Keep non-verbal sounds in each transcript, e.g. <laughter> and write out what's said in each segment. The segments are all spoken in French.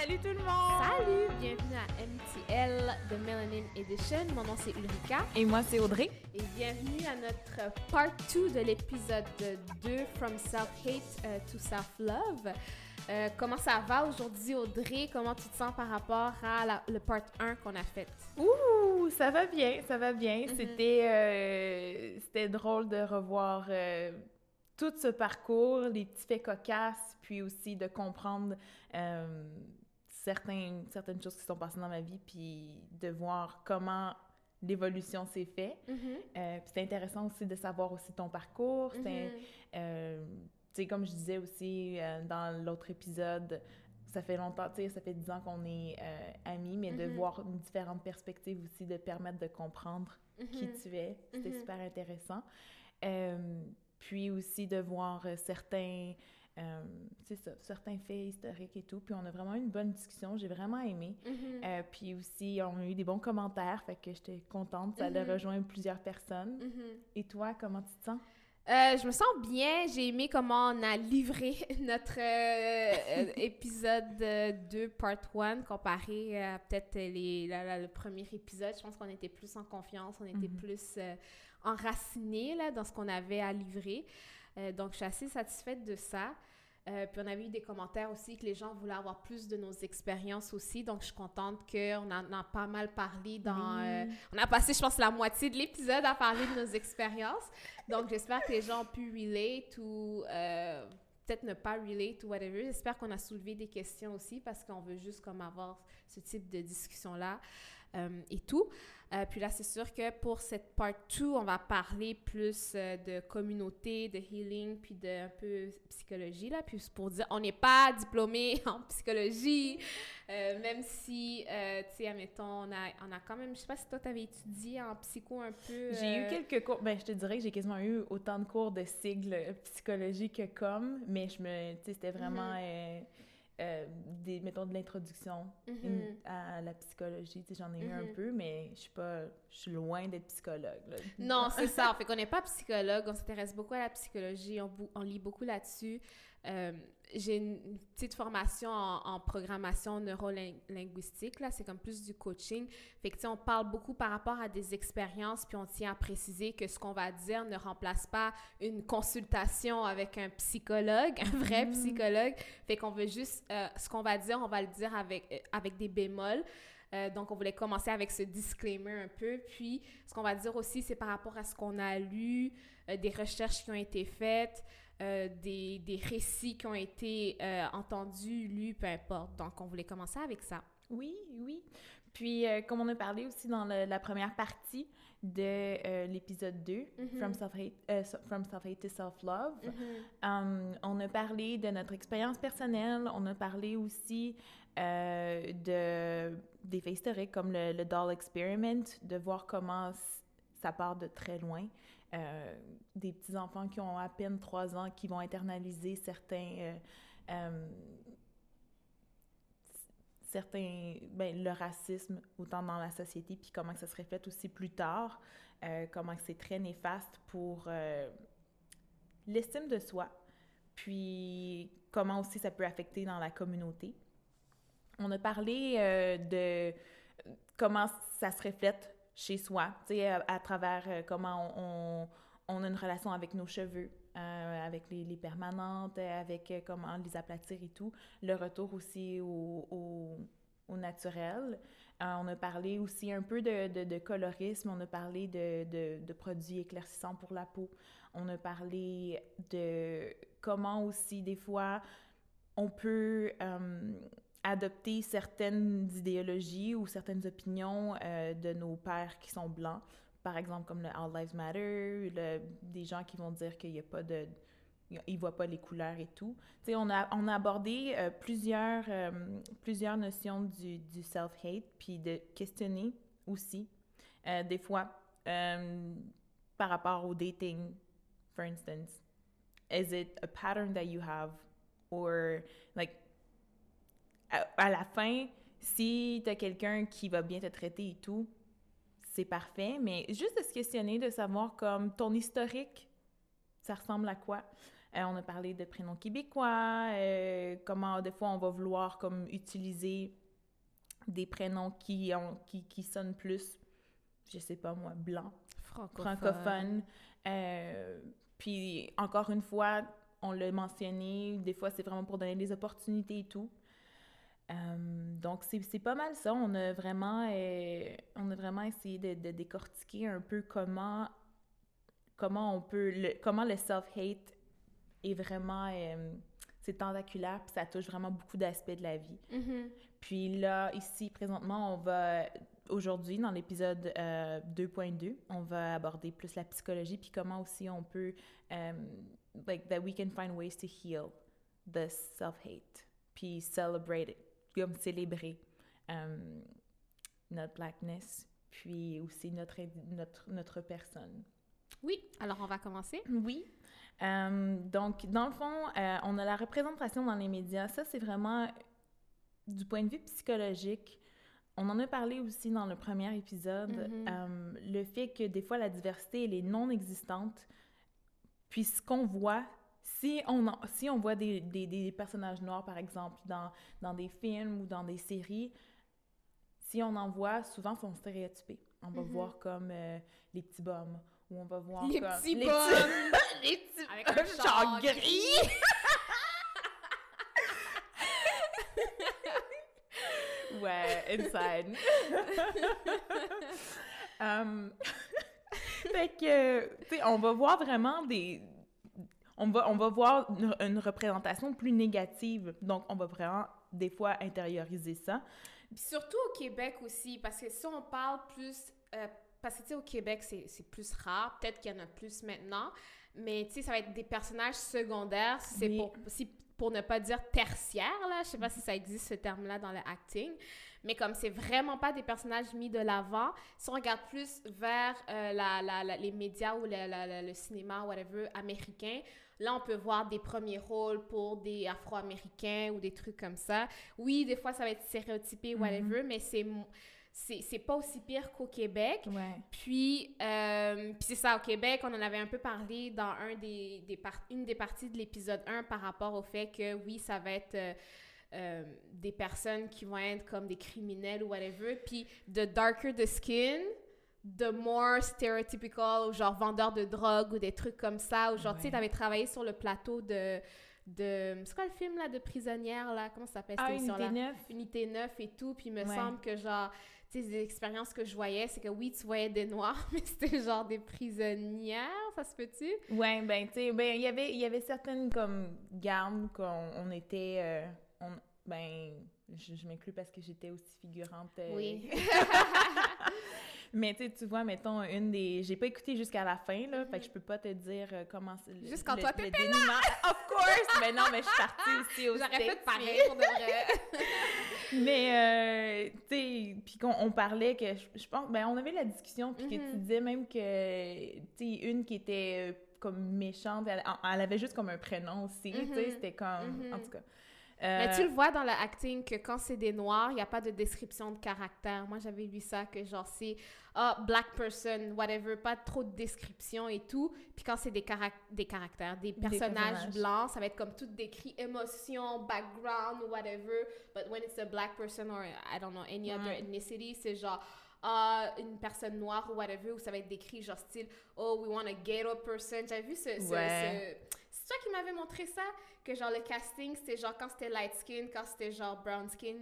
Salut tout le monde! Salut! Bienvenue à MTL The Melanin Edition. Mon nom c'est Ulrika. Et moi c'est Audrey. Et bienvenue à notre part 2 de l'épisode 2 From Self-Hate euh, to Self-Love. Euh, comment ça va aujourd'hui, Audrey? Comment tu te sens par rapport à le part 1 qu'on a fait? Ouh, ça va bien, ça va bien. Mm-hmm. C'était, euh, c'était drôle de revoir tout ce parcours, les petits faits cocasses, puis aussi de comprendre euh, certaines, choses qui sont passées dans ma vie, puis de voir comment l'évolution s'est faite. Mm-hmm. Euh, puis c'est intéressant aussi de savoir aussi ton parcours. Mm-hmm. Euh, tu sais, comme je disais aussi dans l'autre épisode, ça fait longtemps, tu sais, ça fait dix ans qu'on est amis, mais de mm-hmm. voir une différente perspective aussi, de permettre de comprendre qui tu es, c'était super intéressant puis aussi de voir euh, certains, euh, ça, certains faits historiques et tout. Puis on a vraiment eu une bonne discussion, j'ai vraiment aimé. Mm-hmm. euh, puis aussi, on a eu des bons commentaires, fait que j'étais contente, ça a mm-hmm. rejoint plusieurs personnes. Mm-hmm. Et toi, comment tu te sens? Euh, je me sens bien. J'ai aimé comment on a livré <laughs> notre euh, épisode 2, part 1, comparé à peut-être les, le premier épisode. Je pense qu'on était plus en confiance, on était plus enraciné là, dans ce qu'on avait à livrer. Euh, donc, je suis assez satisfaite de ça. Euh, puis on avait eu des commentaires aussi que les gens voulaient avoir plus de nos expériences aussi. Donc je suis contente qu'on en a pas mal parlé dans... Euh, on a passé, je pense, la moitié de l'épisode à parler de nos expériences. Donc j'espère que les gens ont pu relate ou peut-être ne pas relate ou whatever. J'espère qu'on a soulevé des questions aussi parce qu'on veut juste comme avoir ce type de discussion-là et tout. Euh, puis là, c'est sûr que pour cette part 2, on va parler plus euh, de communauté, de healing, puis de un peu psychologie, là. Puis pour dire, on n'est pas diplômé <laughs> en psychologie, même si, tu sais, admettons, on a, on a quand même, je sais pas si toi, t'avais étudié en psycho un peu. J'ai eu quelques cours, ben je te dirais que j'ai quasiment eu autant de cours de sigles psychologie que comme, mais je me, tu sais, c'était vraiment... Mm-hmm. Euh, des, mettons, de l'introduction mm-hmm. à la psychologie. Tu sais, j'en ai eu un mm-hmm. peu, mais je suis pas... Je suis loin d'être psychologue, Non, c'est ça. Fait qu'on n'est pas psychologue, on s'intéresse beaucoup à la psychologie, on, on lit beaucoup là-dessus. Euh, j'ai une petite formation en, programmation neurolinguistique, là, c'est comme plus du coaching. Fait que, tu sais, on parle beaucoup par rapport à des expériences, puis on tient à préciser que ce qu'on va dire ne remplace pas une consultation avec un psychologue, <laughs> un vrai mm-hmm. psychologue. Fait qu'on veut juste, euh, ce qu'on va dire, on va le dire avec, euh, avec des bémols. donc, on voulait commencer avec ce disclaimer un peu. Puis, ce qu'on va dire aussi, c'est par rapport à ce qu'on a lu, des recherches qui ont été faites, euh, des, des, récits qui ont été euh, entendus, lus, peu importe. Donc, on voulait commencer avec ça. Oui, oui. Puis, euh, comme on a parlé aussi dans la première partie de l'épisode 2, mm-hmm. From Self-Hate Self to Self-Love, mm-hmm. um, on a parlé de notre expérience personnelle, on a parlé aussi de, des faits historiques comme le, le Doll Experiment, de voir comment ça part de très loin. Euh, des petits-enfants qui ont à peine trois ans qui vont internaliser certains... Euh, euh, certains, ben, le racisme autant dans la société, puis comment ça se reflète aussi plus tard, comment c'est très néfaste pour l'estime de soi, puis comment aussi ça peut affecter dans la communauté. On a parlé de comment ça se reflète chez soi, tu sais, à, travers euh, comment on, on, a une relation avec nos cheveux, euh, avec les, permanentes, avec euh, comment les aplatir et tout. Le retour aussi au, au, naturel. on a parlé aussi un peu de, de, de colorisme, on a parlé de, de, produits éclaircissants pour la peau. On a parlé de comment aussi, des fois, on peut adopter certaines idéologies ou certaines opinions euh, de nos pères qui sont blancs, par exemple comme le All Lives Matter, le, des gens qui vont dire qu'il n'y a pas de... Ils voient pas les couleurs et tout. Tu sais, on a, on a abordé euh, plusieurs, euh, plusieurs notions du, du self-hate, puis de questionner aussi, des fois, par rapport au dating, for instance. Is it a pattern that you have? Or, like, à, la fin, si tu as quelqu'un qui va bien te traiter et tout, c'est parfait, mais juste de se questionner, de savoir comme ton historique, ça ressemble à quoi? Euh, on a parlé de prénoms québécois, euh, comment des fois on va vouloir comme utiliser des prénoms qui, ont, qui, qui sonnent plus, je sais pas moi, blanc, Francophone. francophone. Euh, puis encore une fois, on l'a mentionné, des fois c'est vraiment pour donner des opportunités et tout. Euh, donc c'est pas mal ça. On a vraiment, euh, on a vraiment essayé de, de décortiquer un peu comment, comment on peut, le, comment le self-hate est vraiment, euh, c'est tentaculaire, puis ça touche vraiment beaucoup d'aspects de la vie. Mhm. Puis là, ici, présentement, on va, aujourd'hui, dans l'épisode euh, 2.2, on va aborder plus la psychologie, puis comment aussi on peut, like, that we can find ways to heal the self-hate, puis celebrate it, comme célébrer euh, notre blackness, puis aussi notre, notre, notre personne. Oui, alors on va commencer. Oui. Euh, donc, dans le fond, euh, on a la représentation dans les médias. Ça, c'est vraiment du point de vue psychologique. On en a parlé aussi dans le premier épisode. Mhm. euh, le fait que des fois, la diversité, elle est non existante. Puis ce qu'on voit, si on, en- si on voit des, des- des personnages noirs, par exemple, dans, dans des films ou dans des séries, si on en voit, souvent, ils sont stéréotypés. On va Mhm. voir comme euh, les petits bums, ou on va voir Les comme... petits les bums! <laughs> les petits Avec un char gris! <laughs> ouais, inside. <laughs> Um, fait que, tu sais, on va voir vraiment des... On va, on va voir une, une représentation plus négative. Donc, on va vraiment, des fois, intérioriser ça. Puis surtout au Québec aussi, parce que si on parle plus... euh, parce que, tu sais, au Québec, c'est c'est plus rare. Peut-être qu'il y en a plus maintenant. Mais, tu sais, ça va être des personnages secondaires. si C'est pour, si, pour ne pas dire tertiaire, là. Je sais pas si ça existe, ce terme-là, dans le acting. Mais comme c'est vraiment pas des personnages mis de l'avant, si on regarde plus vers euh, la, la- la- les médias ou le cinéma, whatever, américain, là, on peut voir des premiers rôles pour des Afro-Américains ou des trucs comme ça. Oui, des fois, ça va être stéréotypé, whatever, mais c'est c'est c'est pas aussi pire qu'au Québec. Ouais. Puis, euh, puis c'est ça, au Québec, on en avait un peu parlé dans un des, des par- une des parties de l'épisode 1 par rapport au fait que, oui, ça va être euh, euh, des personnes qui vont être comme des criminels ou whatever. Puis, the darker the skin, the more stereotypical, ou genre vendeur de drogue ou des trucs comme ça. Ou genre, tu sais, t'avais travaillé sur le plateau de... de c'est quoi le film, là, de prisonnière, là? Comment ça s'appelle, Ah, unité 9? Unité 9 et tout, puis il me Ouais. semble que genre, tu sais, des expériences que je voyais, c'est que oui, tu voyais des noirs, <laughs> mais c'était genre des prisonnières, ça se peut-tu? Ouais, ben, tu sais, ben, il y avait, il y avait certaines, comme, gardes qu'on on était, euh, on, ben, je, je m'inclus parce que j'étais aussi figurante. euh, Oui. <laughs> <laughs> Mais, tu vois, mettons, une des... J'ai pas écouté jusqu'à la fin, là, fait que je peux pas te dire euh, comment c'est... le- Juste quand le- toi, t'étais dénouement. <laughs> Of course! Mais non, mais je suis partie aussi au J'aurais fait pareil pour de vrai. <laughs> Mais, euh, tu sais, puis qu'on on parlait que, je, pense, ben, on avait la discussion, puis que tu Mhm. disais même que, tu sais, une qui était euh, comme méchante, elle, elle avait juste comme un prénom aussi, tu sais, Mhm. c'était comme, Mhm. en tout cas. Mais Euh, tu le vois dans le acting que quand c'est des noirs, il n'y a pas de description de caractère. Moi, j'avais lu ça, que genre c'est ah, black person, whatever, pas trop de description et tout. Puis quand c'est des, carac- des caractères, des personnages, personnages. blancs, ça va être comme tout décrit, émotion, background, whatever. But when it's a black person or I don't know, any other Ouais. ethnicity, c'est genre ah, une personne noire ou whatever, où ça va être décrit genre style oh, we want a ghetto person. J'avais vu ce. ce- Ouais. ce- c'est toi qui m'avais montré ça? Que genre le casting, c'était genre quand c'était light skin, quand c'était genre brown skin,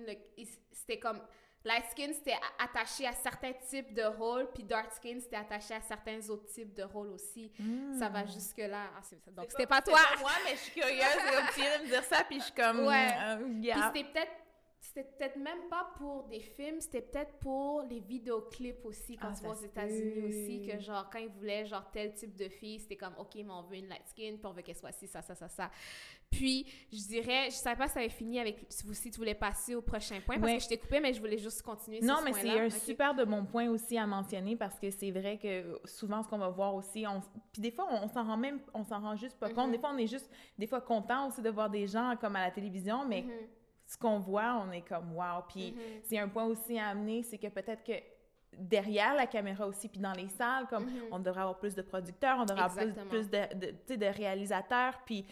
c'était comme. Light skin, c'était attaché à certains types de rôles, puis dark skin, c'était attaché à certains autres types de rôles aussi. Ça va jusque-là. Ah, c'est- donc, c'est c'était pas toi! moi, mais je suis curieuse, de me dire ça, puis je suis comme, Ouais. euh, Puis c'était peut-être. C'était peut-être même pas pour des films, c'était peut-être pour les vidéoclips aussi, quand Ah, tu vas aux États-Unis aussi, que genre, quand ils voulaient genre tel type de fille, c'était comme, OK, mais on veut une light skin, puis on veut qu'elle soit ci, ça, ça, ça, ça. Puis, je dirais, je savais pas si ça avait fini avec, si tu voulais passer au prochain point, parce Ouais. que je t'ai coupé, mais je voulais juste continuer Non, ce mais c'est un super de bon point aussi à mentionner parce que c'est vrai que souvent ce qu'on va voir aussi, on, puis des fois on, on s'en rend même, on s'en rend juste pas compte. Mhm. Des fois on est juste, des fois content aussi de voir des gens comme à la télévision, mais Mhm, ce qu'on voit, on est comme wow. Puis mhm. c'est un point aussi à amener, c'est que peut-être que derrière la caméra aussi, puis dans les salles, comme Mhm. on devrait avoir plus de producteurs, on devrait avoir plus, de, réalisateurs, puis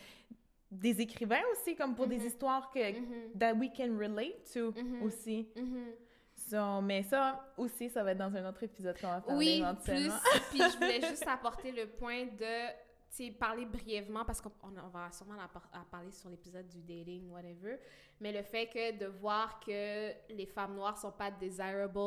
des écrivains aussi, comme pour des Mhm. histoires que, that we can relate to aussi. So, mais ça aussi, ça va être dans un autre épisode qu'on va parler Oui, plus. <laughs> Puis je voulais juste apporter le point de, parler brièvement, parce qu'on on- on va sûrement en par- en parler sur l'épisode du dating, whatever, mais le fait que de voir que les femmes noires sont pas desirable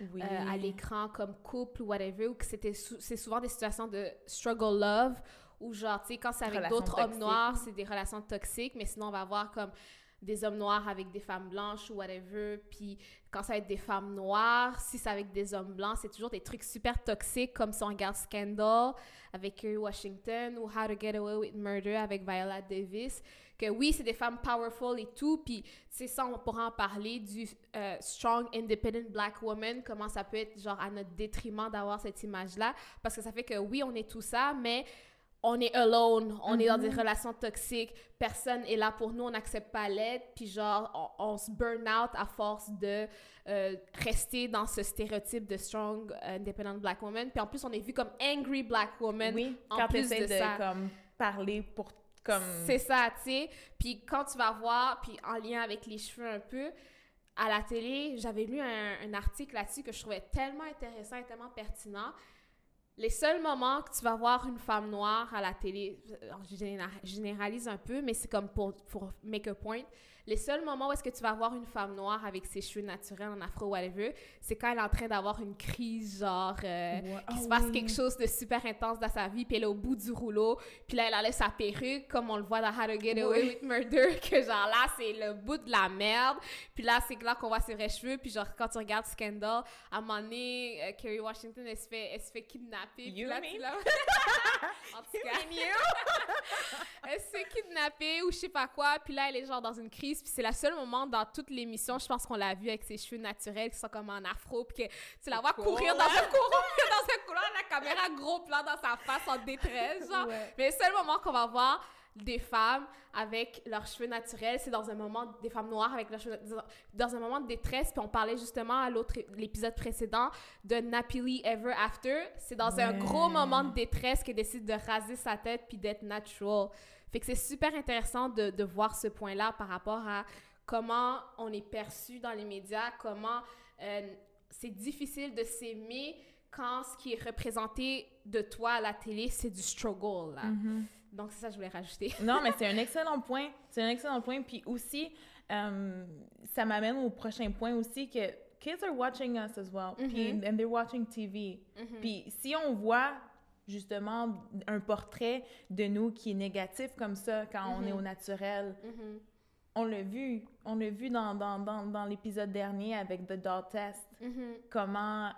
Oui. euh, à l'écran comme couple ou whatever, ou que c'est souvent des situations de struggle love, ou genre, tu sais, quand c'est avec d'autres hommes noirs, c'est des relations toxiques, mais sinon, on va avoir comme des hommes noirs avec des femmes blanches ou whatever, puis quand ça va être des femmes noires, si c'est avec des hommes blancs, c'est toujours des trucs super toxiques, comme si on regarde Scandal avec Kerry Washington ou How to Get Away with Murder avec Viola Davis, que oui, c'est des femmes powerful et tout, puis c'est ça, on pourra en parler du euh, strong, independent black woman, comment ça peut être genre à notre détriment d'avoir cette image-là, parce que ça fait que oui, on est tout ça, mais on est alone, on est dans des Mhm. relations toxiques, personne est là pour nous, on n'accepte pas l'aide, puis genre, on, on se burn out à force de euh, rester dans ce stéréotype de strong, euh, independent black woman, puis en plus, on est vu comme angry black woman, oui, en quand plus de de, ça. comme, parler pour comme... C'est ça, tu sais. Puis quand tu vas voir, puis en lien avec les cheveux un peu, à la télé, j'avais lu un, un article là-dessus que je trouvais tellement intéressant et tellement pertinent. Les seuls moments que tu vas voir une femme noire à la télé, je généra- généralise un peu, mais c'est comme pour, pour make a point. Les seuls moments où est-ce que tu vas voir une femme noire avec ses cheveux naturels en afro whatever, c'est quand elle est en train d'avoir une crise genre euh, qu'il se Ah passe oui. quelque chose de super intense dans sa vie, puis elle est au bout du rouleau, puis là, elle enlève sa perruque, comme on le voit dans How to Get Away Oui. with Murder, <laughs> que genre là, c'est le bout de la merde, puis là, c'est là qu'on voit ses vrais cheveux, puis genre, quand tu regardes Scandal, à un moment donné, euh, Kerry Washington, elle se fait, elle se fait kidnapper, You là, mean? <laughs> en tout cas, <laughs> elle se fait kidnapper ou je sais pas quoi, puis là, elle est genre dans une crise, puis c'est le seul moment dans toute l'émission, je pense qu'on l'a vu avec ses cheveux naturels qui sont comme en afro, puis que tu la vois Cool. courir dans un couloir, <laughs> dans un couloir, la caméra gros plan dans sa face en détresse, genre. Ouais. Mais le seul moment qu'on va voir des femmes avec leurs cheveux naturels, c'est dans un moment, des femmes noires avec leurs cheveux, dans un moment de détresse, puis on parlait justement à l'autre, l'épisode précédent de Nappily Ever After. C'est dans un gros moment de détresse qu'elle décide de raser sa tête puis d'être natural. Fait que c'est super intéressant de, de voir ce point-là par rapport à comment on est perçu dans les médias, comment euh, c'est difficile de s'aimer quand ce qui est représenté de toi à la télé, c'est du struggle. Là. Mhm. Donc, c'est ça que je voulais rajouter. <laughs> Non, mais c'est un <laughs> excellent point. C'est un excellent point. Puis aussi, euh, ça m'amène au prochain point aussi que kids are watching us as well. Puis, Mhm. and they're watching TV. Mhm. Puis si on voit justement un portrait de nous qui est négatif comme ça quand on Mhm. est au naturel, Mhm. on l'a vu. On l'a vu dans, dans, dans, dans l'épisode dernier avec The Doll Test. Mhm. Comment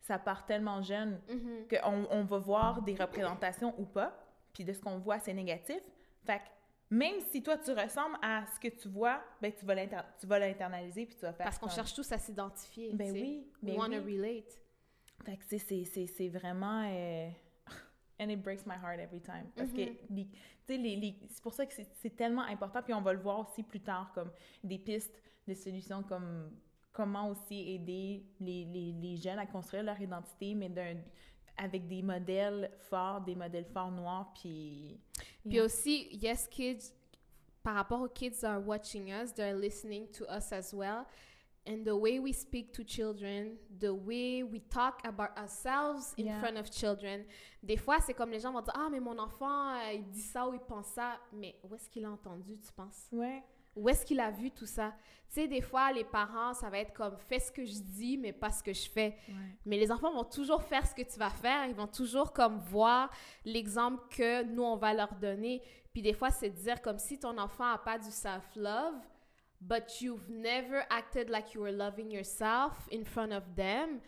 ça part tellement jeune Mhm. qu'on on va voir des représentations ou pas, puis de ce qu'on voit, c'est négatif. Fait que même si toi, tu ressembles à ce que tu vois, ben, tu vas l'inter- tu vas l'internaliser, puis tu vas faire Parce qu'on comme- cherche tous à s'identifier. Ben oui, We ben wanna oui. relate. Fait que c'est vraiment... euh, And it breaks my heart every time. Parce que, sais, les, les- c'est pour ça que c'est c'est tellement important. Puis on va le voir aussi plus tard, comme des pistes de solutions, comme comment aussi aider les, les, les jeunes à construire leur identité, mais d'un avec des modèles forts, des modèles forts noirs, puis... Puis Yeah. aussi, yes, kids, par rapport aux kids that are watching us, they're listening to us as well. And the way we speak to children, the way we talk about ourselves in Yeah. front of children. Des fois, c'est comme les gens vont dire Ah, mais mon enfant, euh, il dit ça ou il pense ça. Mais où est-ce qu'il a entendu, tu penses? Ouais. Où est-ce qu'il a vu tout ça? Tu sais, des fois, les parents, ça va être comme Fais ce que je dis, mais pas ce que je fais. ouais. Mais les enfants vont toujours faire ce que tu vas faire. Ils vont toujours comme voir l'exemple que nous, on va leur donner. Puis des fois, c'est de dire comme si ton enfant n'a pas du self-love, but you've never acted like you were loving yourself in front of them.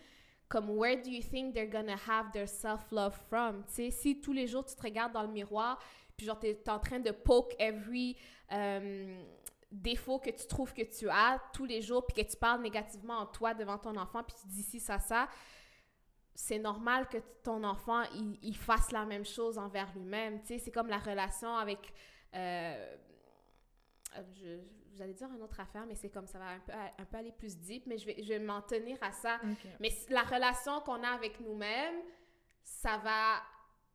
Comme, where do you think they're gonna have their self-love from? Tu sais, si tous les jours, tu te regardes dans le miroir, puis genre, t'es es en train de poke every... euh, défaut que tu trouves que tu as tous les jours, puis que tu parles négativement en toi devant ton enfant, puis tu dis ci, ça, ça, c'est normal que ton enfant, il, fasse la même chose envers lui-même. Tu sais, c'est comme la relation avec... euh, je, vous allez dire une autre affaire, mais c'est comme ça va un peu, un peu aller plus deep, mais je vais, je vais m'en tenir à ça. Mais la relation qu'on a avec nous-mêmes, ça va,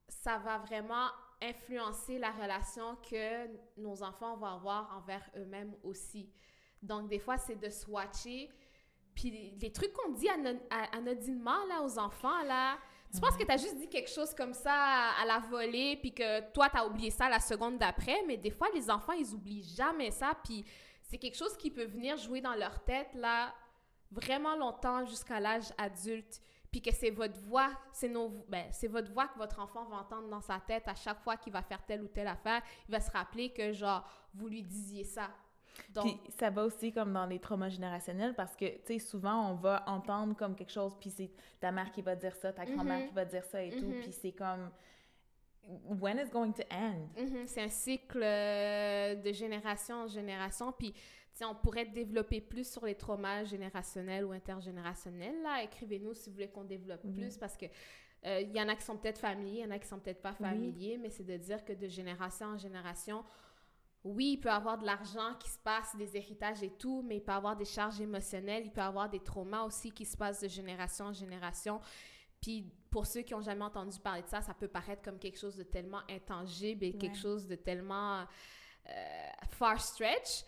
ça va vraiment influencer la relation que nos enfants vont avoir envers eux-mêmes aussi. Donc, des fois, c'est de swatcher. Puis les trucs qu'on dit anodinement là, aux enfants, là, tu penses que tu as juste dit quelque chose comme ça à, la volée, puis que toi, tu as oublié ça la seconde d'après, mais des fois, les enfants, ils oublient jamais ça, puis c'est quelque chose qui peut venir jouer dans leur tête, là, vraiment longtemps jusqu'à l'âge adulte, puis que c'est votre voix, c'est nos, ben, c'est votre voix que votre enfant va entendre dans sa tête à chaque fois qu'il va faire telle ou telle affaire, il va se rappeler que, genre, vous lui disiez ça. Donc, puis ça va aussi comme dans les traumas générationnels parce que, tu sais, souvent, on va entendre comme quelque chose, puis c'est ta mère qui va dire ça, ta grand-mère mm-hmm. qui va dire ça et tout, mm-hmm. puis c'est comme... When is going to end? Mm-hmm. C'est un cycle euh, de génération en génération, puis on pourrait développer plus sur les traumas générationnels ou intergénérationnels. Là, écrivez-nous si vous voulez qu'on développe plus parce que euh, y en a qui sont peut-être familiers, il y en a qui sont peut-être pas familiers, mais c'est de dire que de génération en génération, oui, il peut avoir de l'argent qui se passe, des héritages et tout, mais il peut avoir des charges émotionnelles, il peut avoir des traumas aussi qui se passent de génération en génération. Puis pour ceux qui n'ont jamais entendu parler de ça, ça peut paraître comme quelque chose de tellement intangible et quelque chose de tellement euh, far stretch.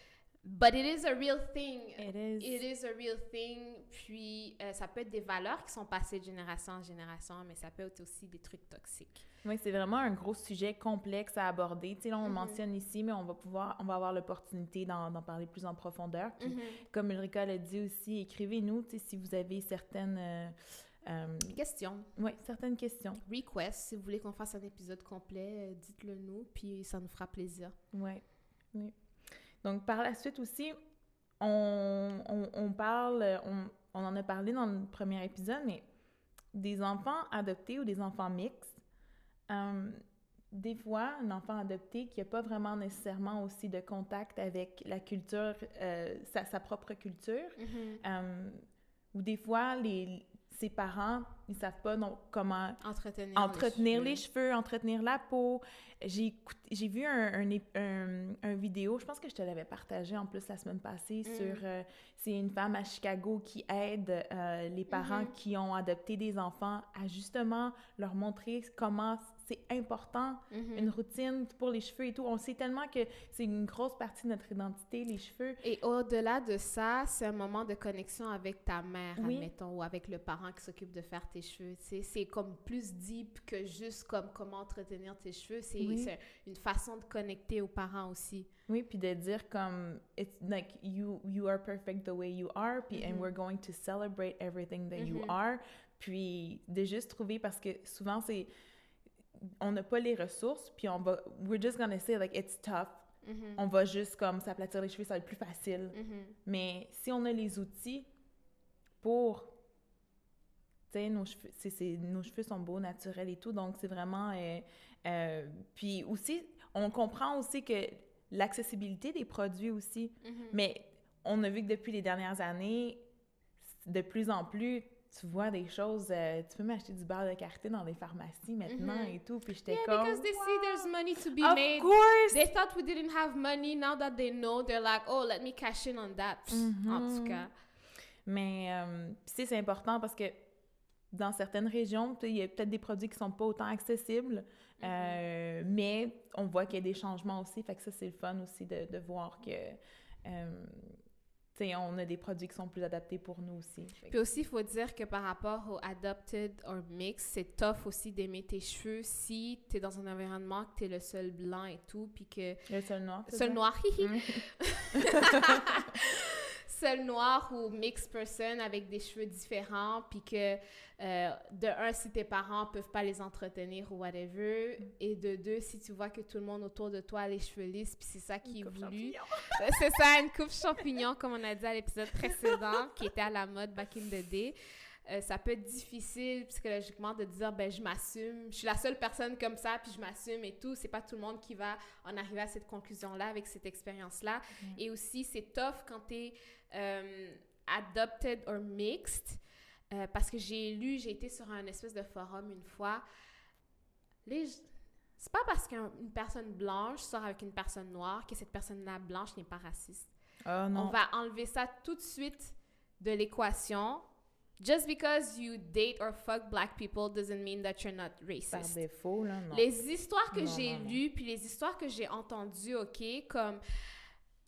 But it is a real thing. It is. It is a real thing. Puis, euh, ça peut être des valeurs qui sont passées de génération en génération, mais ça peut être aussi des trucs toxiques. Oui, c'est vraiment un gros sujet complexe à aborder. Tu sais, là, on le mm-hmm. mentionne ici, mais on va pouvoir, on va avoir l'opportunité d'en parler plus en profondeur. Puis, mm-hmm. comme Ulrika l'a dit aussi, écrivez-nous, tu sais, si vous avez certaines... Euh, euh, questions. Oui, certaines questions. Request, si vous voulez qu'on fasse un épisode complet, dites-le nous, puis ça nous fera plaisir. Oui, oui. Donc, par la suite aussi, on, on, parle, on, on, en a parlé dans le premier épisode, mais des enfants adoptés ou des enfants mixtes, euh, des fois, un enfant adopté qui n'a pas vraiment nécessairement aussi de contact avec la culture, euh, sa, sa, propre culture, mm-hmm. euh, ou des fois, les, ses parents, ils savent pas non, comment entretenir, entretenir les, cheveux. entretenir la peau. J'ai j'ai vu un, un, un, vidéo, je pense que je te l'avais partagé en plus la semaine passée, mm. sur... Euh, c'est une femme à Chicago qui aide euh, les parents mm-hmm. qui ont adopté des enfants à justement leur montrer comment c'est important, mm-hmm. une routine pour les cheveux et tout. On sait tellement que c'est une grosse partie de notre identité, les cheveux. Et au-delà de ça, c'est un moment de connexion avec ta mère, admettons, ou avec le parent qui s'occupe de faire tes cheveux. C'est comme plus deep que juste comme comment entretenir tes cheveux. C'est une façon de connecter aux parents aussi. Oui, puis de dire comme, it's like, you, you are perfect the way you are, puis and mm-hmm. we're going to celebrate everything that you mm-hmm. are. Puis de juste trouver, parce que souvent c'est on n'a pas les ressources, puis on va, we're just gonna say, like, it's tough. Mm-hmm. On va juste, comme, s'aplatir les cheveux, ça va être plus facile. Mm-hmm. Mais si on a les outils pour, tu sais, nos cheveux, nos cheveux sont beaux, naturels et tout, donc c'est vraiment, euh, euh, puis aussi, on comprend aussi que l'accessibilité des produits aussi, mm-hmm. mais on a vu que depuis les dernières années, de plus en plus, tu vois des choses, euh, tu peux m'acheter du beurre de karité dans des pharmacies maintenant mm-hmm. et tout, puis j'étais yeah, comme... because they see there's money to be of made. course! They thought we didn't have money, now that they know, they're like, oh, let me cash in on that. Mm-hmm. En tout cas. Mais, euh, c'est important parce que dans certaines régions, il y a peut-être des produits qui sont pas autant accessibles, mm-hmm. euh, mais on voit qu'il y a des changements aussi, fait que ça, c'est le fun aussi de, de voir que on a des produits qui sont plus adaptés pour nous aussi. Puis aussi, il faut dire que par rapport au adopted or mix, c'est tough aussi d'aimer tes cheveux si tu es dans un environnement que tu es le seul blanc et tout, puis que... Le seul noir. Seul noir, mm. <laughs> <laughs> seul noir ou mixed person avec des cheveux différents, puis que euh, de un, si tes parents peuvent pas les entretenir ou whatever, et de deux, si tu vois que tout le monde autour de toi a les cheveux lisses, puis c'est ça qui est voulu. <laughs> Euh, c'est ça, une coupe champignon, comme on a dit à l'épisode précédent, qui était à la mode back in the day. Euh, ça peut être difficile psychologiquement de dire ben je m'assume, je suis la seule personne comme ça puis je m'assume et tout, c'est pas tout le monde qui va en arriver à cette conclusion là avec cette expérience là mm-hmm. et aussi c'est tough quand tu es adopted or mixed euh, parce que j'ai lu, j'ai été sur un espèce de forum une fois. Les, C'est pas parce qu'une personne blanche sort avec une personne noire que cette personne-là blanche n'est pas raciste. Ah non. On va enlever ça tout de suite de l'équation. Just because you date or fuck black people doesn't mean that you're not Par racist. défaut, là, non. Les histoires que j'ai lues, puis les histoires que j'ai entendues, OK, comme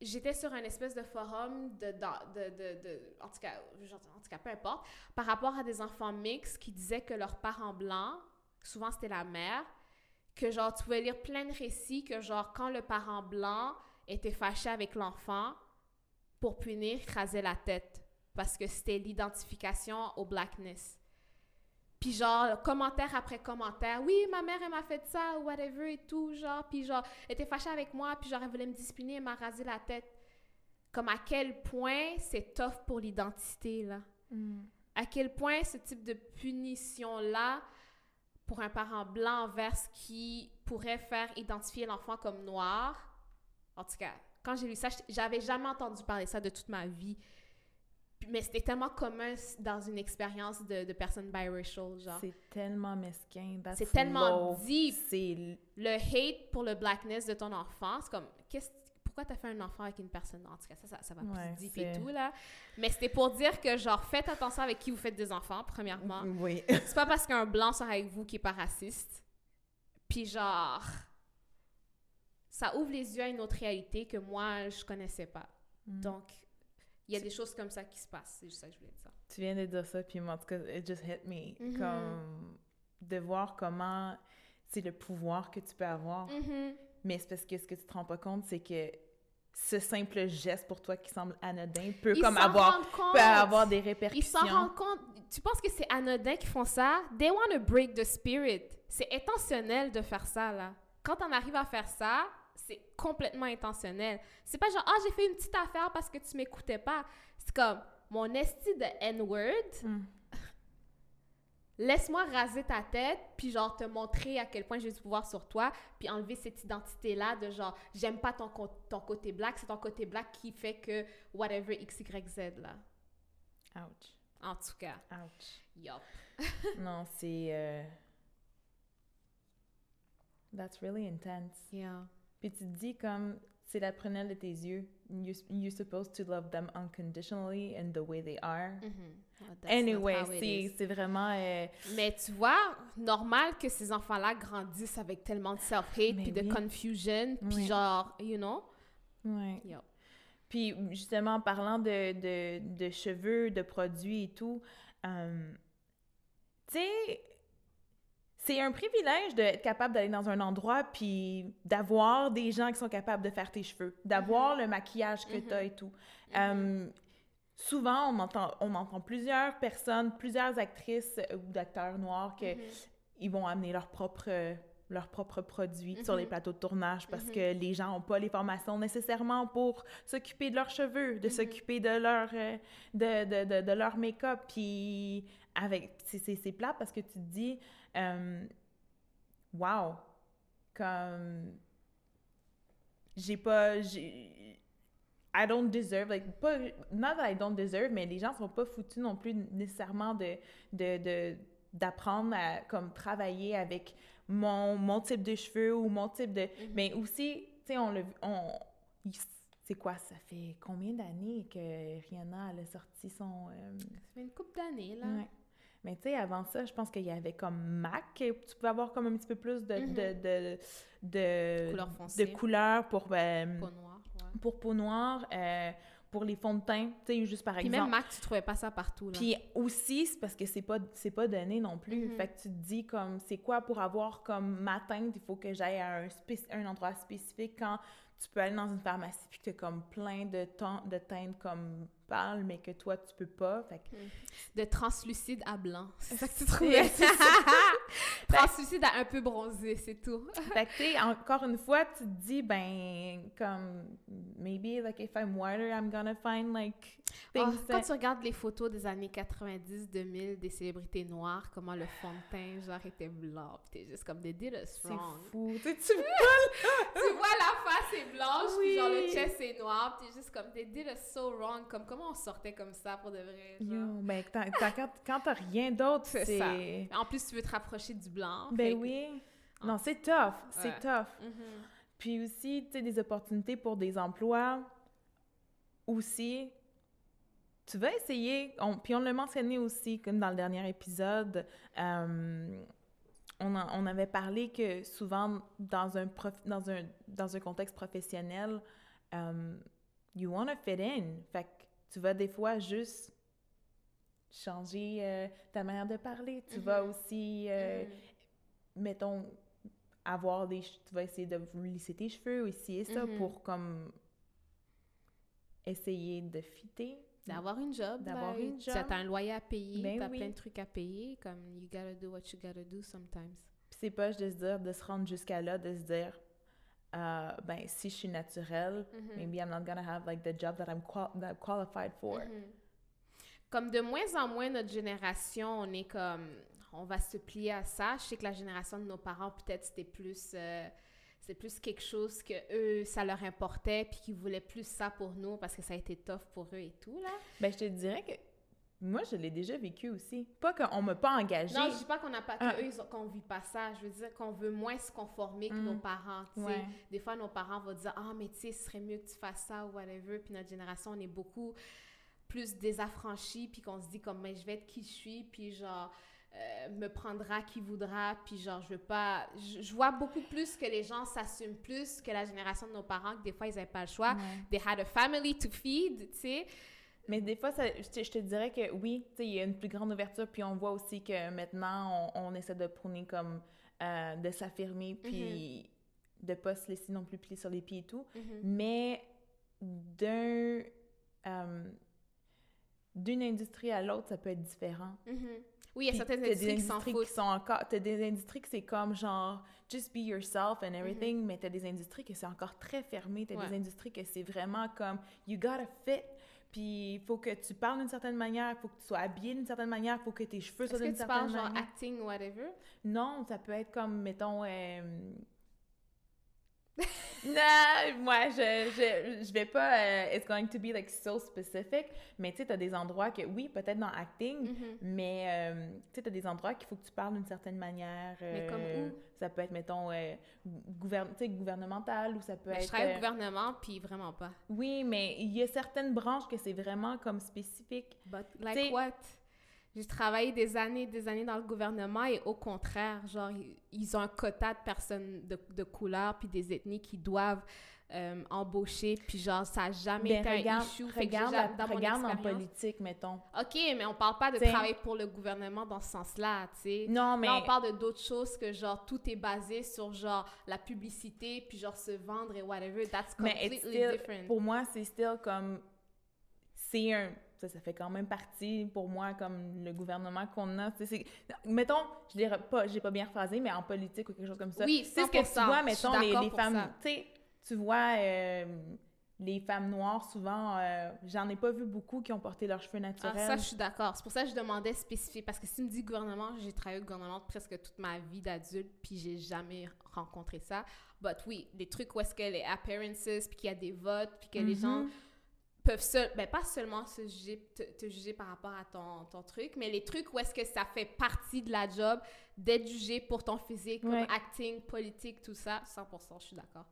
j'étais sur un espèce de forum de, de, de, en tout cas, en tout cas, peu importe, par rapport à des enfants mixtes qui disaient que leurs parents blancs, souvent c'était la mère, que genre, tu pouvais lire plein de récits que genre, quand le parent blanc était fâché avec l'enfant, pour punir, rasait la tête parce que c'était l'identification au blackness. Puis genre, commentaire après commentaire, oui, ma mère, elle m'a fait ça, ou whatever et tout, genre, puis genre, elle était fâchée avec moi, puis genre, elle voulait me discipliner, elle m'a rasé la tête. Comme à quel point c'est tough pour l'identité, là. Mm. À quel point ce type de punition-là, pour un parent blanc envers ce qui pourrait faire identifier l'enfant comme noir, en tout cas, quand j'ai lu ça, j'avais jamais entendu parler ça de toute ma vie. Mais c'était tellement commun dans une expérience de, de personnes biracial, genre. C'est tellement mesquin. C'est tellement. C'est Le hate pour le blackness de ton enfant, c'est comme, qu'est-ce- pourquoi t'as fait un enfant avec une personne? En tout cas, ça, ça, ça va Ouais, plus deep et tout, là. Mais c'était pour dire que, genre, faites attention avec qui vous faites des enfants, premièrement. Oui. <laughs> C'est pas parce qu'un blanc sort avec vous qui est pas raciste. Puis genre, ça ouvre les yeux à une autre réalité que moi, je connaissais pas. Mm. Donc, il y a des choses comme ça qui se passent. C'est juste ça que je voulais dire. Tu viens de dire ça, puis en tout cas, it just hit me. Mhm. Comme de voir comment c'est le pouvoir que tu peux avoir. Mhm. Mais c'est parce que ce que tu te rends pas compte, c'est que ce simple geste pour toi qui semble anodin peut Ils comme avoir, peut avoir des Ils répercussions. s'en rendent compte. Tu penses que c'est anodin qu'ils font ça? They want to break the spirit. C'est intentionnel de faire ça, là. Quand on arrive à faire ça, c'est complètement intentionnel. C'est pas genre, ah, j'ai fait une petite affaire parce que tu m'écoutais pas. C'est comme, mon esti de N-word, Mm. <laughs> laisse-moi raser ta tête, puis genre te montrer à quel point j'ai du pouvoir sur toi, puis enlever cette identité-là de genre, j'aime pas ton, ton côté black, c'est ton côté black qui fait que whatever X, Y, Z, là. Ouch. En tout cas, Ouch. yup. <laughs> non, c'est. euh, That's really intense. Yeah. Puis tu te dis comme c'est la prunelle de tes yeux. You, you're supposed to love them unconditionally in the way they are. Mhm. Oh, Anyway, c'est vraiment. euh, Mais tu vois, normal que ces enfants-là grandissent avec tellement de self-hate, puis de oui. confusion, puis Oui. genre, you know? Yup. Puis justement, en parlant de, de, de cheveux, de produits et tout, euh, tu sais, c'est un privilège d'être capable d'aller dans un endroit puis d'avoir des gens qui sont capables de faire tes cheveux, d'avoir le maquillage que tu as et tout. Euh, souvent, on entend, on entend plusieurs personnes, plusieurs actrices euh, ou d'acteurs noirs que ils vont amener leurs propres leurs propres produits sur les plateaux de tournage parce que les gens n'ont pas les formations nécessairement pour s'occuper de leurs cheveux, de s'occuper de leur euh, de, de, de, de leur make-up. Puis avec c'est plat parce que tu te dis euh, wow comme j'ai pas j'ai I don't deserve like pas not that I don't deserve mais les gens sont pas foutus non plus nécessairement de de de d'apprendre à comme travailler avec mon, mon type de cheveux ou mon type de Mhm. mais aussi tu sais on le on c'est quoi ça fait combien d'années que Rihanna elle a sorti son euh, Ça fait une couple d'années, là. ouais. Mais tu sais avant ça je pense qu'il y avait comme MAC que tu pouvais avoir comme un petit peu plus de Mhm. de, de, de Couleur de foncée. couleurs pour euh, Peau noire, ouais. pour peau noire euh, pour les fonds de teint tu sais juste par Puis exemple même Mac, tu trouvais pas ça partout, là. puis aussi, c'est parce que c'est pas, c'est pas donné non plus. Mhm. Fait que tu te dis comme, c'est quoi pour avoir comme ma teinte, il faut que j'aille à un, endroit spécifique quand tu peux aller dans une pharmacie puis que t'as comme plein de, de teintes comme pâle, mais que toi, tu peux pas. Fait que De translucide à blanc. C'est ça que tu <laughs> trouvais. <laughs> translucide à un peu bronzé, c'est tout. <laughs> fait que, tu sais, encore une fois, tu te dis, ben, comme, maybe, like, if I'm whiter, I'm gonna find, like, Oh, things quand tu regardes les photos des années 90-2000 des célébrités noires, comment le fond de teint, genre, était blanc. Puis t'es juste comme, they did C'est wrong. fou. Tu <laughs> tu tu vois la face est blanche, puis genre le Oui. chest est noir, puis t'es juste comme, they did so wrong. Comme, comment on sortait comme ça pour de vrai, genre? Yo, ben, t'as- t'as- quand, quand t'as rien d'autre, C'est ça. En plus, tu veux te rapprocher du blanc. Ben que- oui. Non, c'est tough. C'est Ouais. tough. Mhm. Puis aussi, tu sais, des opportunités pour des emplois. Aussi, tu vas essayer, on- puis on l'a mentionné aussi, comme dans le dernier épisode, euh, on, en- on avait parlé que souvent, dans un, prof- dans un, dans un contexte professionnel, euh, you want to fit in. Fait que tu vas des fois juste changer euh, ta manière de parler. Tu vas Mhm. aussi... euh, Mhm. mettons, avoir des... Tu vas essayer de lisser tes cheveux aussi et ça Mhm. pour comme essayer de fitter. D'avoir une job. D'avoir like, une job. as un loyer à payer, Ben tu as oui. plein de trucs à payer. Comme, you gotta do what you gotta do sometimes. Puis c'est pas de se dire, de se rendre jusqu'à là, de se dire, euh, ben, si je suis naturelle, Mhm. maybe I'm not gonna have like the job that I'm, qual- that I'm qualified for. Mhm. Comme de moins en moins notre génération, on est comme, on va se plier à ça. Je sais que la génération de nos parents, peut-être, c'était plus, euh, c'est plus quelque chose que eux, ça leur importait, puis qu'ils voulaient plus ça pour nous parce que ça a été tough pour eux et tout là. Ben, je te dirais que moi, je l'ai déjà vécu aussi. Pas qu'on m'a pas engagée. Non, je dis pas qu'on n'a pas, Ah. qu'on vit pas ça. Je veux dire qu'on veut moins se conformer que Mm. nos parents. tu sais. Ouais. Des fois, nos parents vont dire Ah, mais tu sais, ce serait mieux que tu fasses ça ou whatever. Puis notre génération, on est beaucoup plus désaffranchis. Puis qu'on se dit comme, mais je vais être qui je suis. Puis genre, euh, me prendra qui voudra. Puis genre, je veux pas. Je, je vois beaucoup plus que les gens s'assument plus que la génération de nos parents, que des fois, ils n'avaient pas le choix. Ouais. They had a family to feed, tu sais. Mais des fois, ça, je, te, je te dirais que oui, tu sais, il y a une plus grande ouverture, puis on voit aussi que maintenant, on, on essaie de prôner comme euh, de s'affirmer, puis de pas se laisser non plus plier sur les pieds et tout. Mhm. Mais d'un euh, d'une industrie à l'autre, ça peut être différent. Mhm. Oui, il y a certaines industries qui s'en foutent. sont encore t'as des industries que c'est comme genre just be yourself and everything mais t'as des industries que c'est encore très fermé t'as Mm-hmm. Ouais. des industries que c'est vraiment comme you gotta fit puis il faut que tu parles d'une certaine manière il faut que tu sois habillé d'une certaine manière il faut que tes cheveux soient Est-ce que d'une tu certaine parles genre manière acting whatever? non ça peut être comme mettons euh, <laughs> non, moi, je, je, je vais pas, euh, it's going to be like so specific, mais tu sais, t'as des endroits que, oui, peut-être dans acting, Mhm. mais, euh, tu sais, t'as des endroits qu'il faut que tu parles d'une certaine manière. Mais comme euh, où? Ça peut être, mettons, euh, gouvern gouvernemental ou ça peut Mais je être... travaille au gouvernement, puis vraiment pas. oui, mais il y a certaines branches que c'est vraiment comme spécifique. But like T'sais- what? J'ai travaillé des années des années dans le gouvernement et au contraire, genre, ils- ont un quota de personnes de, de couleur puis des ethnies qui doivent euh, embaucher, puis genre, ça n'a jamais Ben, été regarde, un issue. Fait que regarde, la- jamais- dans mon regarde en expérience- politique, mettons. OK, mais on parle pas de T'sais- travailler pour le gouvernement dans ce sens-là, tu sais. Non, mais... Là, on parle de d'autres choses que genre tout est basé sur genre la publicité puis genre se vendre et whatever. That's Mais completely still- different. pour moi, c'est still comme... C'est un... Ça, ça fait quand même partie, pour moi, comme le gouvernement qu'on a. C'est- Mettons, je re- pas, j'ai pas bien rephrasé, mais en politique ou quelque chose comme ça. Oui, sais, ce que tu 100%, vois, mettons, les, les femmes... Tu sais, tu vois, euh, les femmes noires, souvent, euh, j'en ai pas vu beaucoup qui ont porté leurs cheveux Ah, naturels. ça, je suis d'accord. C'est pour ça que je demandais spécifique. Parce que si tu me dis gouvernement, j'ai travaillé au gouvernement presque toute ma vie d'adulte, puis j'ai jamais rencontré ça. But oui, des trucs où est-ce que les appearances, puis qu'il y a des votes, puis que les gens Mhm. Peuvent seul, ben pas seulement se juger, te, te juger par rapport à ton, ton truc, mais les trucs où est-ce que ça fait partie de la job d'être jugé pour ton physique, comme acting, politique, tout ça, 100%, je suis d'accord.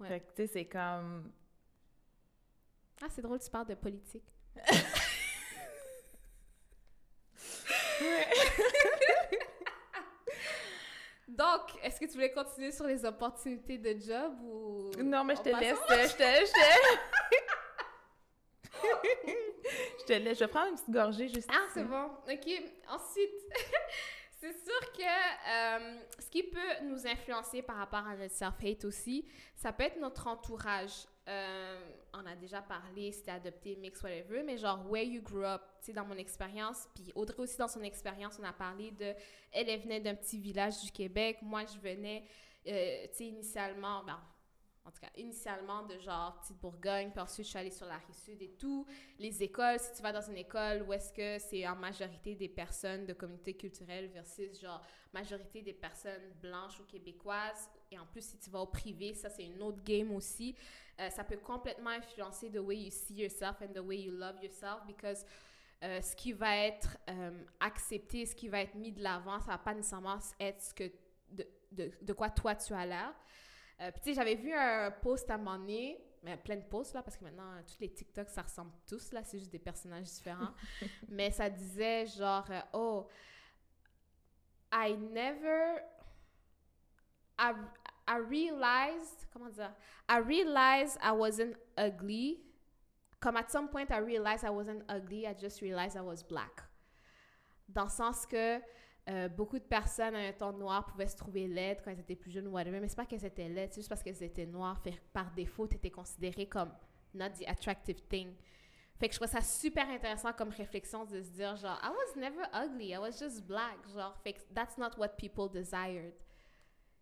Ouais. Fait que, tu sais, c'est comme... Ah, c'est drôle, tu parles de politique. <laughs> Donc, est-ce que tu voulais continuer sur les opportunités de job ou... Non, mais je te laisse. Je te, je te... <laughs> <laughs> je te laisse. Je vais prendre une petite gorgée juste Ah, c'est bon. OK. Ensuite, <laughs> c'est sûr que euh, ce qui peut nous influencer par rapport à notre self-hate aussi, ça peut être notre entourage. Euh, on a déjà parlé, c'était adopté, mix, whatever, mais genre, where you grew up, tu sais, dans mon expérience, puis Audrey aussi dans son expérience, on a parlé de, elle, elle venait d'un petit village du Québec, moi, je venais, euh, tu sais, initialement, ben, en tout cas, initialement de genre petite Bourgogne, puis ensuite je suis allée sur la rive sud et tout. Les écoles, si tu vas dans une école où est-ce que c'est en majorité des personnes de communauté culturelle versus genre majorité des personnes blanches ou québécoises, et en plus si tu vas au privé, ça c'est une autre game aussi, euh, ça peut complètement influencer the way you see yourself and the way you love yourself because euh, ce qui va être euh, accepté, ce qui va être mis de l'avant, ça va pas nécessairement être ce que de, de, de quoi toi tu as l'air. Euh, puis tu sais, j'avais vu un post à un moment donné, mais plein de posts là, parce que maintenant, tous les TikTok, ça ressemble tous là, c'est juste des personnages différents. <laughs> mais ça disait genre, euh, oh, I never, I, I realized, comment dire, I realized I wasn't ugly. Comme at some point I realized I wasn't ugly, I just realized I was black. Dans le sens que euh, beaucoup de personnes à un temps noir pouvaient se trouver laides quand elles étaient plus jeunes ou whatever, mais c'est pas qu'elles étaient laides, c'est juste parce qu'elles étaient noires. Fait par défaut, tu étais considérée comme not the attractive thing. Fait que je trouve ça super intéressant comme réflexion de se dire genre I was never ugly, I was just black, genre fait que that's not what people desired.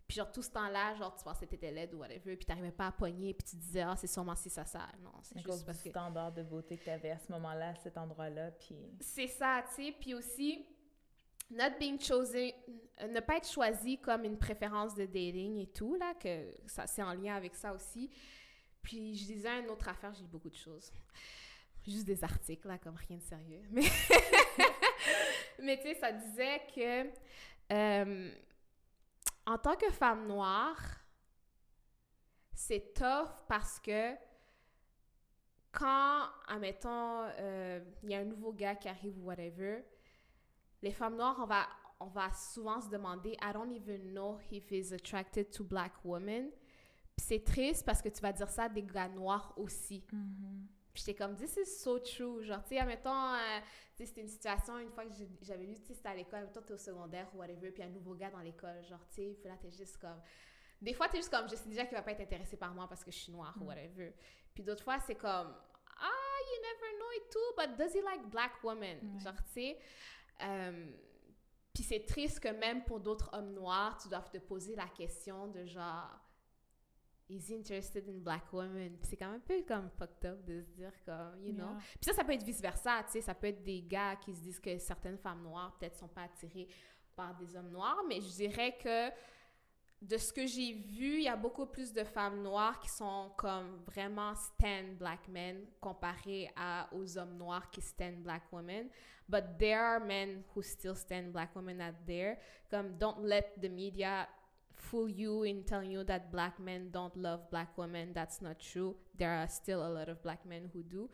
Puis genre tout ce temps-là, genre tu pensais que t'étais laide ou whatever, puis t'arrivais pas à pogner, puis tu disais ah c'est sûrement si ça ça. Non, c'est juste parce que standard de beauté que t'avais à ce moment-là, à cet endroit-là, puis c'est ça, tu sais, puis aussi not being chosen, ne pas être choisi comme une préférence de dating et tout, là, que ça, c'est en lien avec ça aussi. Puis je disais une autre affaire, j'ai lu beaucoup de choses. Juste des articles, là, comme rien de sérieux. Mais, <laughs> Mais tu sais, ça disait que euh, en tant que femme noire, c'est tough parce que quand, admettons, euh, il y a un nouveau gars qui arrive ou whatever, les femmes noires, on va, on va souvent se demander I don't even know if he's attracted to black women. C'est triste parce que tu vas dire ça à des gars noirs aussi. Mm-hmm. Puis j'étais comme, this is so true. Genre, tu sais, admettons, euh, tu sais, c'était une situation, une fois que j'avais lu, tu sais, c'était à l'école, admettons, t'es au secondaire ou whatever, puis un nouveau gars dans l'école, genre, tu sais, puis là, t'es juste comme. Des fois, t'es juste comme, je sais déjà qu'il va pas être intéressé par moi parce que je suis noire ou mm. whatever. Puis d'autres fois, c'est comme, ah, you never know it too, but does he like black women? Genre, tu sais. Euh, puis c'est triste que même pour d'autres hommes noirs, tu dois te poser la question de genre, is he interested in black women? C'est quand même un peu comme fucked up de se dire comme, you know? Puis ça, ça peut être vice-versa, tu sais, ça peut être des gars qui se disent que certaines femmes noires peut-être sont pas attirées par des hommes noirs, mais je dirais que de ce que j'ai vu, il y a beaucoup plus de femmes noires qui sont comme vraiment stand black men comparé à, aux hommes noirs qui stand black women. But there are men who still stand black women out there. Comme don't let the media fool you in telling you that black men don't love black women. That's not true. There are still a lot of black men who do.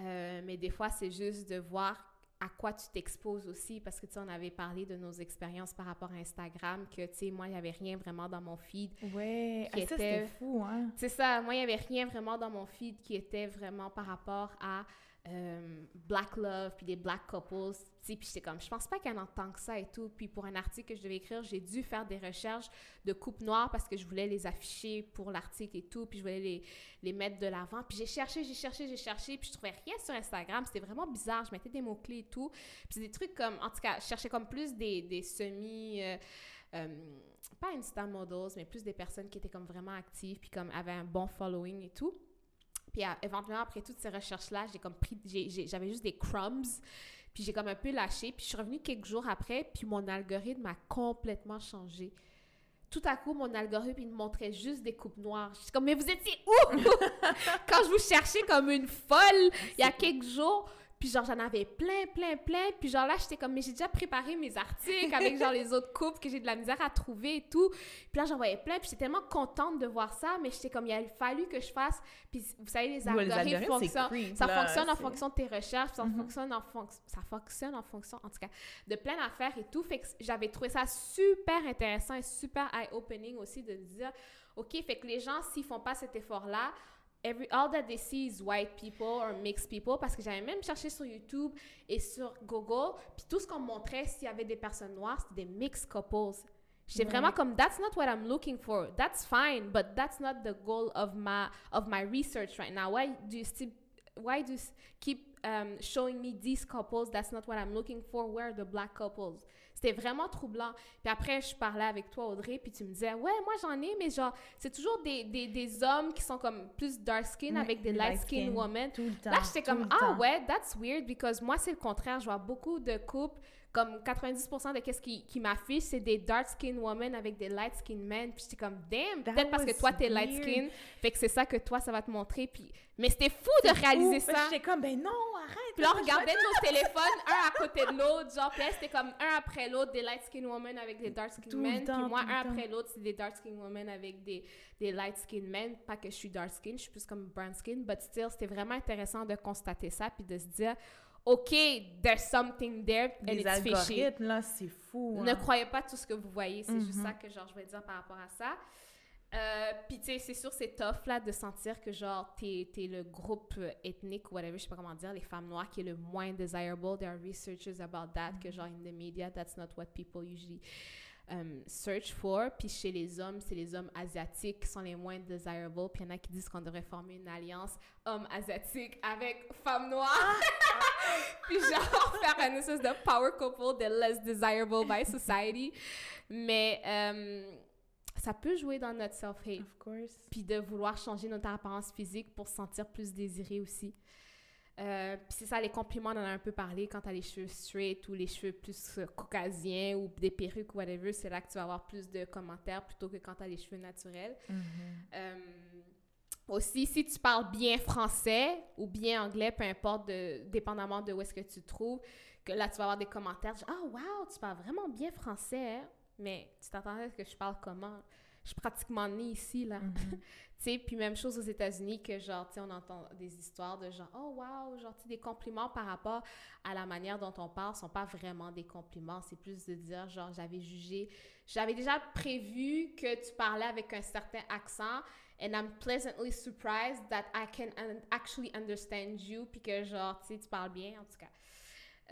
Euh, mais des fois, c'est juste de voir à quoi tu t'exposes aussi, parce que, tu sais, on avait parlé de nos expériences par rapport à Instagram, que, tu sais, moi, il n'y avait rien vraiment dans mon feed. Ouais, qui ah, ça, c'était fou, hein? C'est ça, moi, il n'y avait rien vraiment dans mon feed qui était vraiment par rapport à euh, black love, puis des black couples, puis j'étais comme, je pense pas qu'il y en a tant que ça et tout. Puis pour un article que je devais écrire, j'ai dû faire des recherches de coupes noires parce que je voulais les afficher pour l'article et tout, puis je voulais les, les mettre de l'avant. Puis j'ai cherché, j'ai cherché, j'ai cherché, puis je trouvais rien sur Instagram. C'était vraiment bizarre. Je mettais des mots-clés et tout. Puis des trucs comme, en tout cas, je cherchais comme plus des, des semi... Euh, euh, pas Insta models, mais plus des personnes qui étaient comme vraiment actives, puis comme avaient un bon following et tout. Puis éventuellement, après toutes ces recherches-là, j'ai comme pris, j'avais juste des crumbs. Puis j'ai comme un peu lâché. Puis je suis revenue quelques jours après, puis mon algorithme a complètement changé. Tout à coup, mon algorithme, il me montrait juste des coupes noires. Je suis comme, mais vous étiez où? <laughs> Quand je vous cherchais comme une folle il y a quelques jours. Puis genre, j'en avais plein, plein, plein. Puis genre là, j'étais comme, mais j'ai déjà préparé mes articles avec genre les autres couples que j'ai de la misère à trouver et tout. Puis là, j'en voyais plein. Puis j'étais tellement contente de voir ça. Mais j'étais comme, il a fallu que je fasse. Puis vous savez, les algorithmes, fonctionnent. ça fonctionne en fonction de tes recherches. Ça, mm-hmm. fonctionne en fonction, ça fonctionne en fonction, en tout cas, de plein d'affaires et tout. Fait que j'avais trouvé ça super intéressant et super eye-opening aussi de dire, OK, fait que les gens, s'ils font pas cet effort-là, every, all that they see is white people or mixed people parce que j'avais même cherché sur YouTube et sur Google, puis tout ce qu'on montrait s'il y avait des personnes noires, c'était des mixed couples. J'étais vraiment comme that's not what I'm looking for. That's fine, but that's not the goal of my of my research right now. Why do you still why do you keep um, showing me these couples? That's not what I'm looking for. Where are the black couples? C'était vraiment troublant. Puis après, je parlais avec toi, Audrey, puis tu me disais, ouais, moi j'en ai, mais genre, c'est toujours des, des, des, hommes qui sont comme plus dark skin avec des light skin, women. Tout le temps. Là, j'étais comme, ah ouais, that's weird, because moi, c'est le contraire. Je vois beaucoup de couples comme 90% de qu'est-ce qui, qui m'affiche, c'est des dark skin women avec des light skin men. Puis j'étais comme, damn, peut-être parce que toi, t'es light skin. Fait que c'est ça que toi, ça va te montrer. Puis... Mais c'était fou de réaliser ça. J'étais comme, ben non, arrête, Puis là, on regardait <laughs> nos téléphones, un à côté de l'autre, genre, puis c'était comme un après l'autre, des light skin women avec des dark skin men. temps, Puis moi, un après l'autre, c'est des dark skin women avec des, des light skin men. Pas que je suis dark skin, je suis plus comme brown skin, but still, c'était vraiment intéressant de constater ça, puis de se dire, OK, there's something there, and Les it's fishy. algorithmes, là, c'est fou. Ne hein. croyez pas tout ce que vous voyez. C'est juste Mhm. ça que genre, je vais dire par rapport à ça. Euh, Puis, tu sais, c'est sûr, c'est tough, là, de sentir que, genre, t'es es le groupe ethnique, whatever, je sais pas comment dire, les femmes noires, qui est le moins desirable. There are researchers about that, que, genre, in the media, that's not what people usually um, search for. Puis, chez les hommes, c'est les hommes asiatiques qui sont les moins desirable. Puis, il y en a qui disent qu'on devrait former une alliance homme asiatique avec femmes noires. <laughs> Puis, genre, <laughs> faire un espèce de power couple de less desirable by society. Mais euh, ça peut jouer dans notre self-hate. Of course. Puis de vouloir changer notre apparence physique pour se sentir plus désiré aussi. Euh, puis c'est ça, les compliments, on en a un peu parlé. Quand t'as les cheveux straight ou les cheveux plus euh, caucasiens ou des perruques, whatever, c'est là que tu vas avoir plus de commentaires plutôt que quand t'as les cheveux naturels. Mhm. Euh, aussi, si tu parles bien français ou bien anglais, peu importe, de, dépendamment de où est-ce que tu te trouves, que là, tu vas avoir des commentaires genre « Ah, wow, tu parles vraiment bien français, hein? Mais tu t'attendais à ce que je parle comment? Je suis pratiquement née ici, là. Mhm. <laughs> Tu sais, puis même chose aux États-Unis que genre, tu sais, on entend des histoires de genre, oh wow, genre, tu sais, des compliments par rapport à la manière dont on parle sont pas vraiment des compliments. C'est plus de dire, genre, j'avais jugé, j'avais déjà prévu que tu parlais avec un certain accent and I'm pleasantly surprised that I can un- actually understand you puis que genre, tu sais, tu parles bien, en tout cas.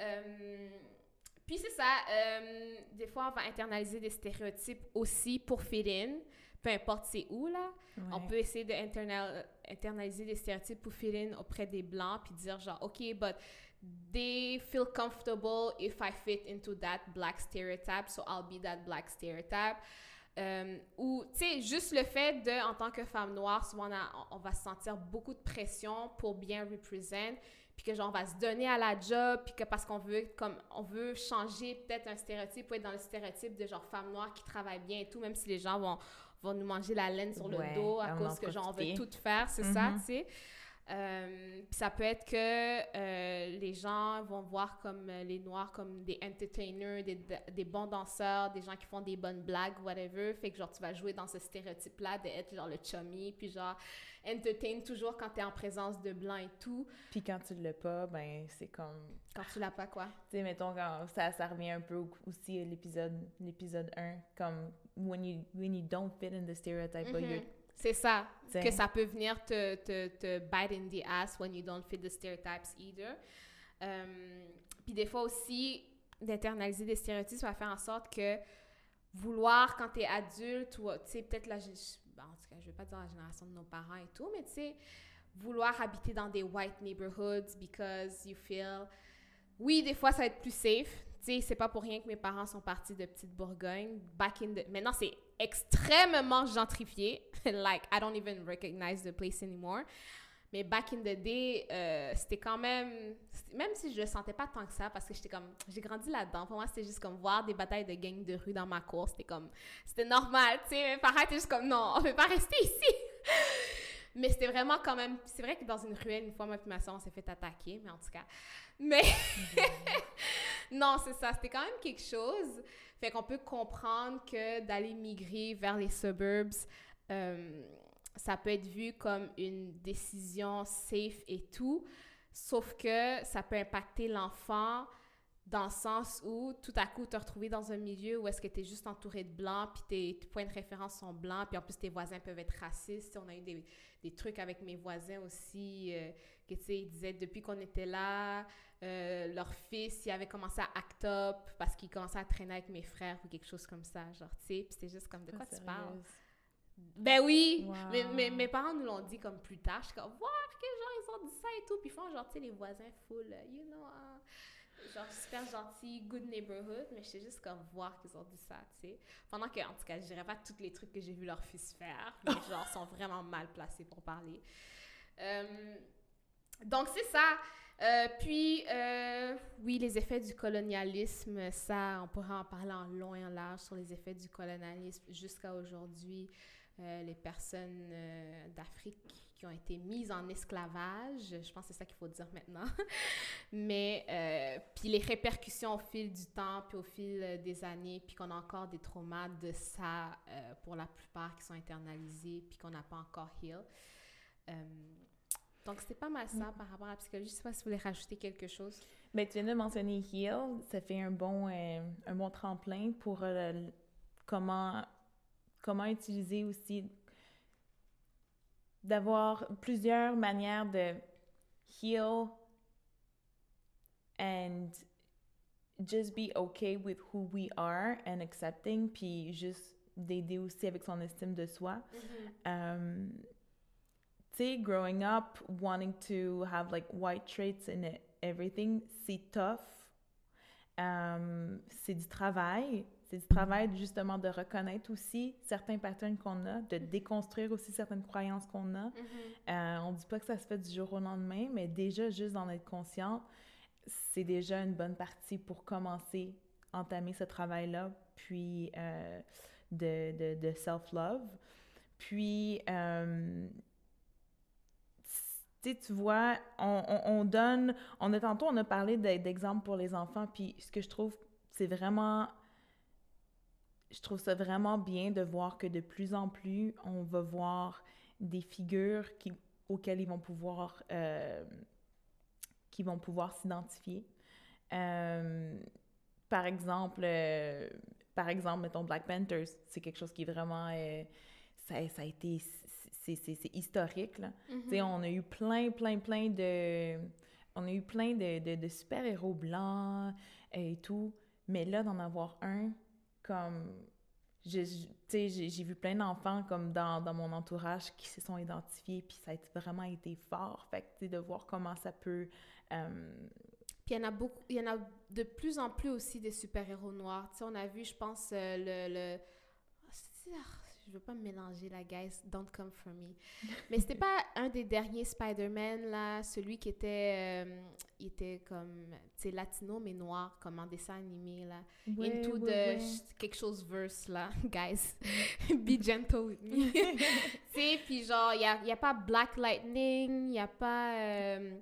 Euh, puis c'est ça, euh, des fois, on va internaliser des stéréotypes aussi pour fit in, peu importe c'est où, là. On peut essayer d'internaliser des stéréotypes pour fit in auprès des Blancs, puis dire genre, OK, but they feel comfortable if I fit into that black stereotype, so I'll be that black stereotype. Euh, ou, tu sais, juste le fait de, en tant que femme noire, souvent on, a- on va se sentir beaucoup de pression pour bien représenter, puis que genre on va se donner à la job, puis que parce qu'on veut, comme, on veut changer peut-être un stéréotype pour être dans le stéréotype de genre femme noire qui travaille bien et tout, même si les gens vont, vont nous manger la laine sur Ouais, le dos à cause que genre on veut tout faire, c'est ça, Mhm. tu sais. Euh, ça peut être que euh, les gens vont voir comme euh, les noirs comme des entertainers, des, des bons danseurs, des gens qui font des bonnes blagues, whatever. Fait que genre tu vas jouer dans ce stéréotype-là d'être genre le chummy, puis genre entertain toujours quand t'es en présence de blancs et tout. Puis quand tu l'as pas, ben c'est comme... Quand tu l'as pas, quoi. Tu sais, mettons, quand ça, ça revient un peu au- aussi à l'épisode l'épisode 1, comme when you, when you don't fit in the stereotype, but you're... C'est ça. que ça peut venir te, te, te bite in the ass when you don't fit the stereotypes either. Euh, puis des fois aussi, d'internaliser des stéréotypes, ça va faire en sorte que vouloir, quand tu es adulte, ou tu sais, peut-être la... en tout cas, je vais pas dire la génération de nos parents et tout, mais tu sais, vouloir habiter dans des white neighborhoods because you feel... Oui, des fois, ça va être plus safe. Tu sais, c'est pas pour rien que mes parents sont partis de Petite Bourgogne. Back in the... Maintenant, c'est extrêmement gentrifié. <laughs> like, I don't even recognize the place anymore. Mais back in the day, euh, c'était quand même... Même si je le sentais pas tant que ça, parce que j'étais comme... J'ai grandi là-dedans. Pour moi, c'était juste comme voir des batailles de gangs de rue dans ma cour. C'était comme... C'était normal, tu sais. Mes parents étaient juste comme, non, on peut pas rester ici. <laughs> Mais c'était vraiment quand même... C'est vrai que dans une ruelle, une fois, et ma soeur, on s'est fait attaquer, mais en tout cas... Mais... <laughs> non, c'est ça. C'était quand même quelque chose. Fait qu'on peut comprendre que d'aller migrer vers les suburbs, euh, ça peut être vu comme une décision safe et tout, sauf que ça peut impacter l'enfant dans le sens où tout à coup, te retrouver dans un milieu où est-ce que tu es juste entouré de blancs, puis tes, points de référence sont blancs, puis en plus tes voisins peuvent être racistes. On a eu des, des trucs avec mes voisins aussi, euh, que tu sais, ils disaient depuis qu'on était là, euh, leur fils, il avait commencé à act up parce qu'il commençait à traîner avec mes frères ou quelque chose comme ça, genre, tu sais, puis c'était juste comme de quoi tu parles? Ben oui! Wow. Mais, mais- mes parents nous l'ont dit comme plus tard. Je suis comme, voir que genre, ils ont dit ça et tout. Puis ils font genre, tu sais, les voisins full, euh, you know, hein, genre super gentil, good neighborhood. Mais je sais juste comme voir qu'ils ont dit ça, tu sais. Pendant que, en tout cas, je dirais pas tous les trucs que j'ai vu leur fils faire, mais <laughs> genre, sont vraiment mal placés pour parler. Euh, donc, c'est ça. Euh, puis, euh, oui, les effets du colonialisme, ça, on pourrait en parler en long et en large sur les effets du colonialisme jusqu'à aujourd'hui. Euh, les personnes d'Afrique qui ont été mises en esclavage. Je pense que c'est ça qu'il faut dire maintenant. <laughs> Mais, puis les répercussions au fil du temps, puis au fil des années, puis qu'on a encore des traumas de ça pour la plupart qui sont internalisés, puis qu'on n'a pas encore heal. Donc, c'était pas mal ça par rapport à la psychologie. Je sais pas si vous voulez rajouter quelque chose. Ben, tu viens de mentionner heal. Ça fait un bon, un bon tremplin pour comment, comment utiliser aussi d'avoir plusieurs manières de heal and just be okay with who we are and accepting, puis juste d'aider aussi avec son estime de soi. Mm-hmm. Um, tu sais, growing up, wanting to have like white traits in everything, c'est tough. Um, c'est du travail. C'est du travail justement de reconnaître aussi certains patterns qu'on a, de déconstruire aussi certaines croyances qu'on a. Mm-hmm. euh, on dit pas que ça se fait du jour au lendemain, mais déjà juste d'en être conscient, c'est déjà une bonne partie pour commencer, entamer ce travail-là, puis euh, de, de, de self-love. Puis, euh, tu vois, on, on, on, donne, on a tantôt, on a parlé d'exemples pour les enfants, puis ce que je trouve, c'est vraiment je trouve ça vraiment bien de voir que de plus en plus, on va voir des figures qui, auxquelles ils vont pouvoir, euh, qui vont pouvoir s'identifier. Euh, par exemple, euh, par exemple, mettons Black Panthers, c'est quelque chose qui est vraiment, ça, ça, a été, c'est historique là. Mm-hmm. On a eu plein, plein, plein de, on a eu plein de, de, de super héros blancs et tout, mais là d'en avoir un comme j'ai vu plein d'enfants comme dans, dans, mon entourage qui se sont identifiés puis ça a vraiment été fort fait que de voir comment ça peut euh, puis il y en a beaucoup il y en a de plus en plus aussi des super héros noirs tu sais on a vu je pense euh, le, le je veux pas me mélanger la guys, don't come for me. <laughs> Mais c'était pas un des derniers Spider-Man là, celui qui était euh, il était comme tu sais latino mais noir comme en dessin animé là. Into the quelque chose verse là, <laughs> guys. <laughs> Be gentle with me. tu sais puis genre il y a, y a pas Black Lightning, il y a pas euh,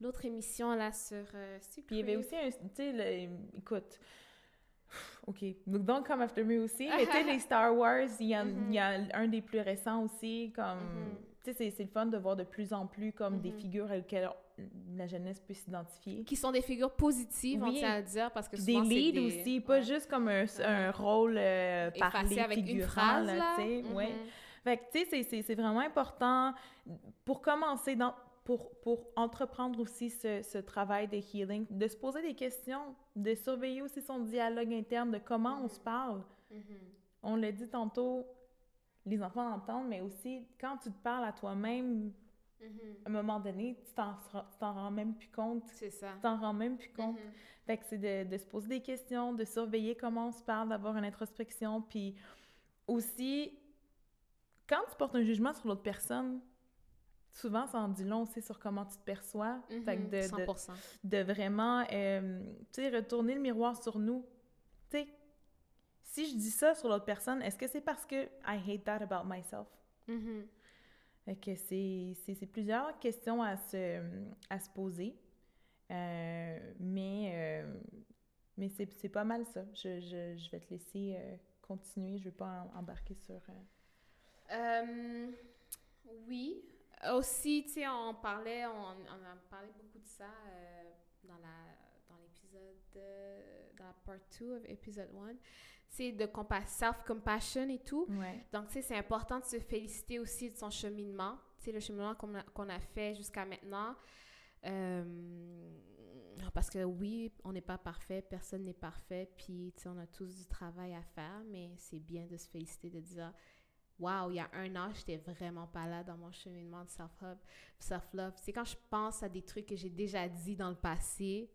l'autre émission là sur euh, il y avait aussi un tu sais écoute OK. Donc, Don't Come After Me aussi. Mais tu sais, <laughs> les Star Wars, il y, a, il y, a mm-hmm. un des plus récents aussi, comme... Mm-hmm. Tu sais, c'est le fun de voir de plus en plus comme des mm-hmm. figures auxquelles la jeunesse peut s'identifier. Qui sont des figures positives, on tient à dire, parce que Des leads aussi, pas juste comme un, un rôle euh, parlé, avec une phrase, tu sais, ouais. Fait que, tu sais, c'est vraiment important pour commencer dans pour, pour entreprendre aussi ce, ce, travail de healing, de se poser des questions, de surveiller aussi son dialogue interne, de comment on se mm-hmm. parle. Mm-hmm. On l'a dit tantôt, les enfants entendent, mais aussi quand tu te parles à toi-même, mm-hmm. à un moment donné, tu t'en rends même plus compte. C'est ça. Tu t'en rends même plus compte. Fait que c'est de, de, se poser des questions, de surveiller comment on se parle, d'avoir une introspection, puis aussi, quand tu portes un jugement sur l'autre personne, souvent, ça en dit long aussi sur comment tu te perçois. fait que de, 100%. De, vraiment, euh, tu sais, retourner le miroir sur nous. Tu sais, si je dis ça sur l'autre personne, est-ce que c'est parce que I hate that about myself? Mm Fait que c'est plusieurs questions à se, à se poser. Euh, mais euh, mais c'est pas mal ça. Je, je, je, vais te laisser continuer. Je ne vais pas embarquer sur... oui, aussi, tu sais, on parlait, on, on, a parlé beaucoup de ça euh, dans la dans l'épisode, dans la part 2 de l'épisode 1. C'est de self-compassion et tout. Donc, tu sais, c'est important de se féliciter aussi de son cheminement. Tu sais, le cheminement qu'on a, qu'on a fait jusqu'à maintenant. Euh, parce que oui, on n'est pas parfait, personne n'est parfait, puis tu sais, on a tous du travail à faire, mais c'est bien de se féliciter, de dire wow, il y a un an, j'étais vraiment pas là dans mon cheminement de self-love. Self c'est quand je pense à des trucs que j'ai déjà dit dans le passé,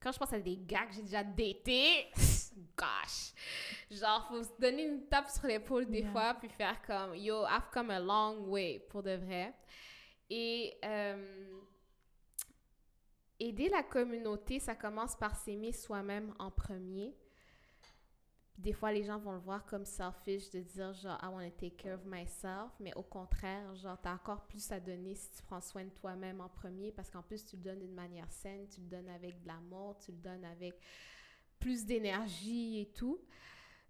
quand je pense à des gars que j'ai déjà datés, <laughs> gosh, genre, faut se donner une tape sur l'épaule des fois, puis faire comme, yo, I've come a long way, pour de vrai. Et euh, aider la communauté, ça commence par s'aimer soi-même en premier. Des fois, les gens vont le voir comme selfish de dire genre, I want to take care of myself. Mais au contraire, genre, t'as encore plus à donner si tu prends soin de toi-même en premier parce qu'en plus, tu le donnes d'une manière saine, tu le donnes avec de l'amour, tu le donnes avec plus d'énergie et tout.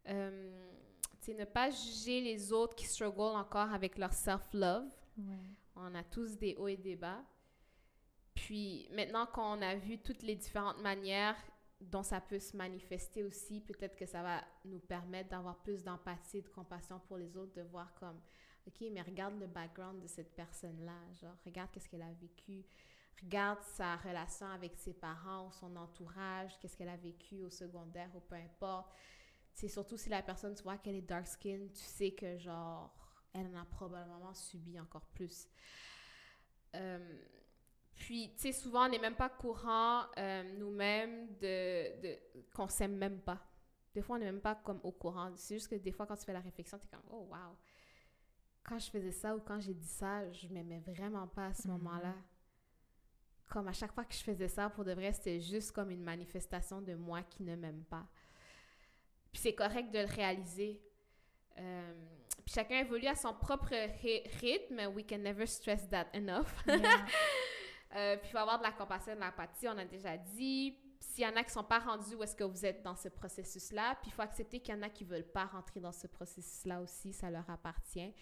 Euh, c'est ne pas juger les autres qui struggle encore avec leur self-love. On a tous des hauts et des bas. Puis maintenant qu'on a vu toutes les différentes manières dont ça peut se manifester aussi, peut-être que ça va nous permettre d'avoir plus d'empathie de compassion pour les autres, de voir comme, OK, mais regarde le background de cette personne-là, genre, regarde qu'est-ce qu'elle a vécu, regarde sa relation avec ses parents son entourage, qu'est-ce qu'elle a vécu au secondaire ou peu importe. C'est surtout si la personne, tu vois qu'elle est dark skin, tu sais que, genre, elle en a probablement subi encore plus. Euh, puis, tu sais, souvent, on n'est même pas courant euh, nous-mêmes de, de qu'on s'aime même pas. Des fois, on n'est même pas comme au courant. C'est juste que des fois, quand tu fais la réflexion, tu es comme, oh, wow. Quand je faisais ça ou quand j'ai dit ça, je m'aimais vraiment pas à ce mhm. moment-là. Comme à chaque fois que je faisais ça, pour de vrai, c'était juste comme une manifestation de moi qui ne m'aime pas. Puis c'est correct de le réaliser. Euh, puis chacun évolue à son propre rythme. We can never stress that enough. <laughs> Euh, puis il faut avoir de la compassion et de l'empathie, on a déjà dit. S'il y en a qui ne sont pas rendus où est-ce que vous êtes dans ce processus-là, puis il faut accepter qu'il y en a qui ne veulent pas rentrer dans ce processus-là aussi, ça leur appartient.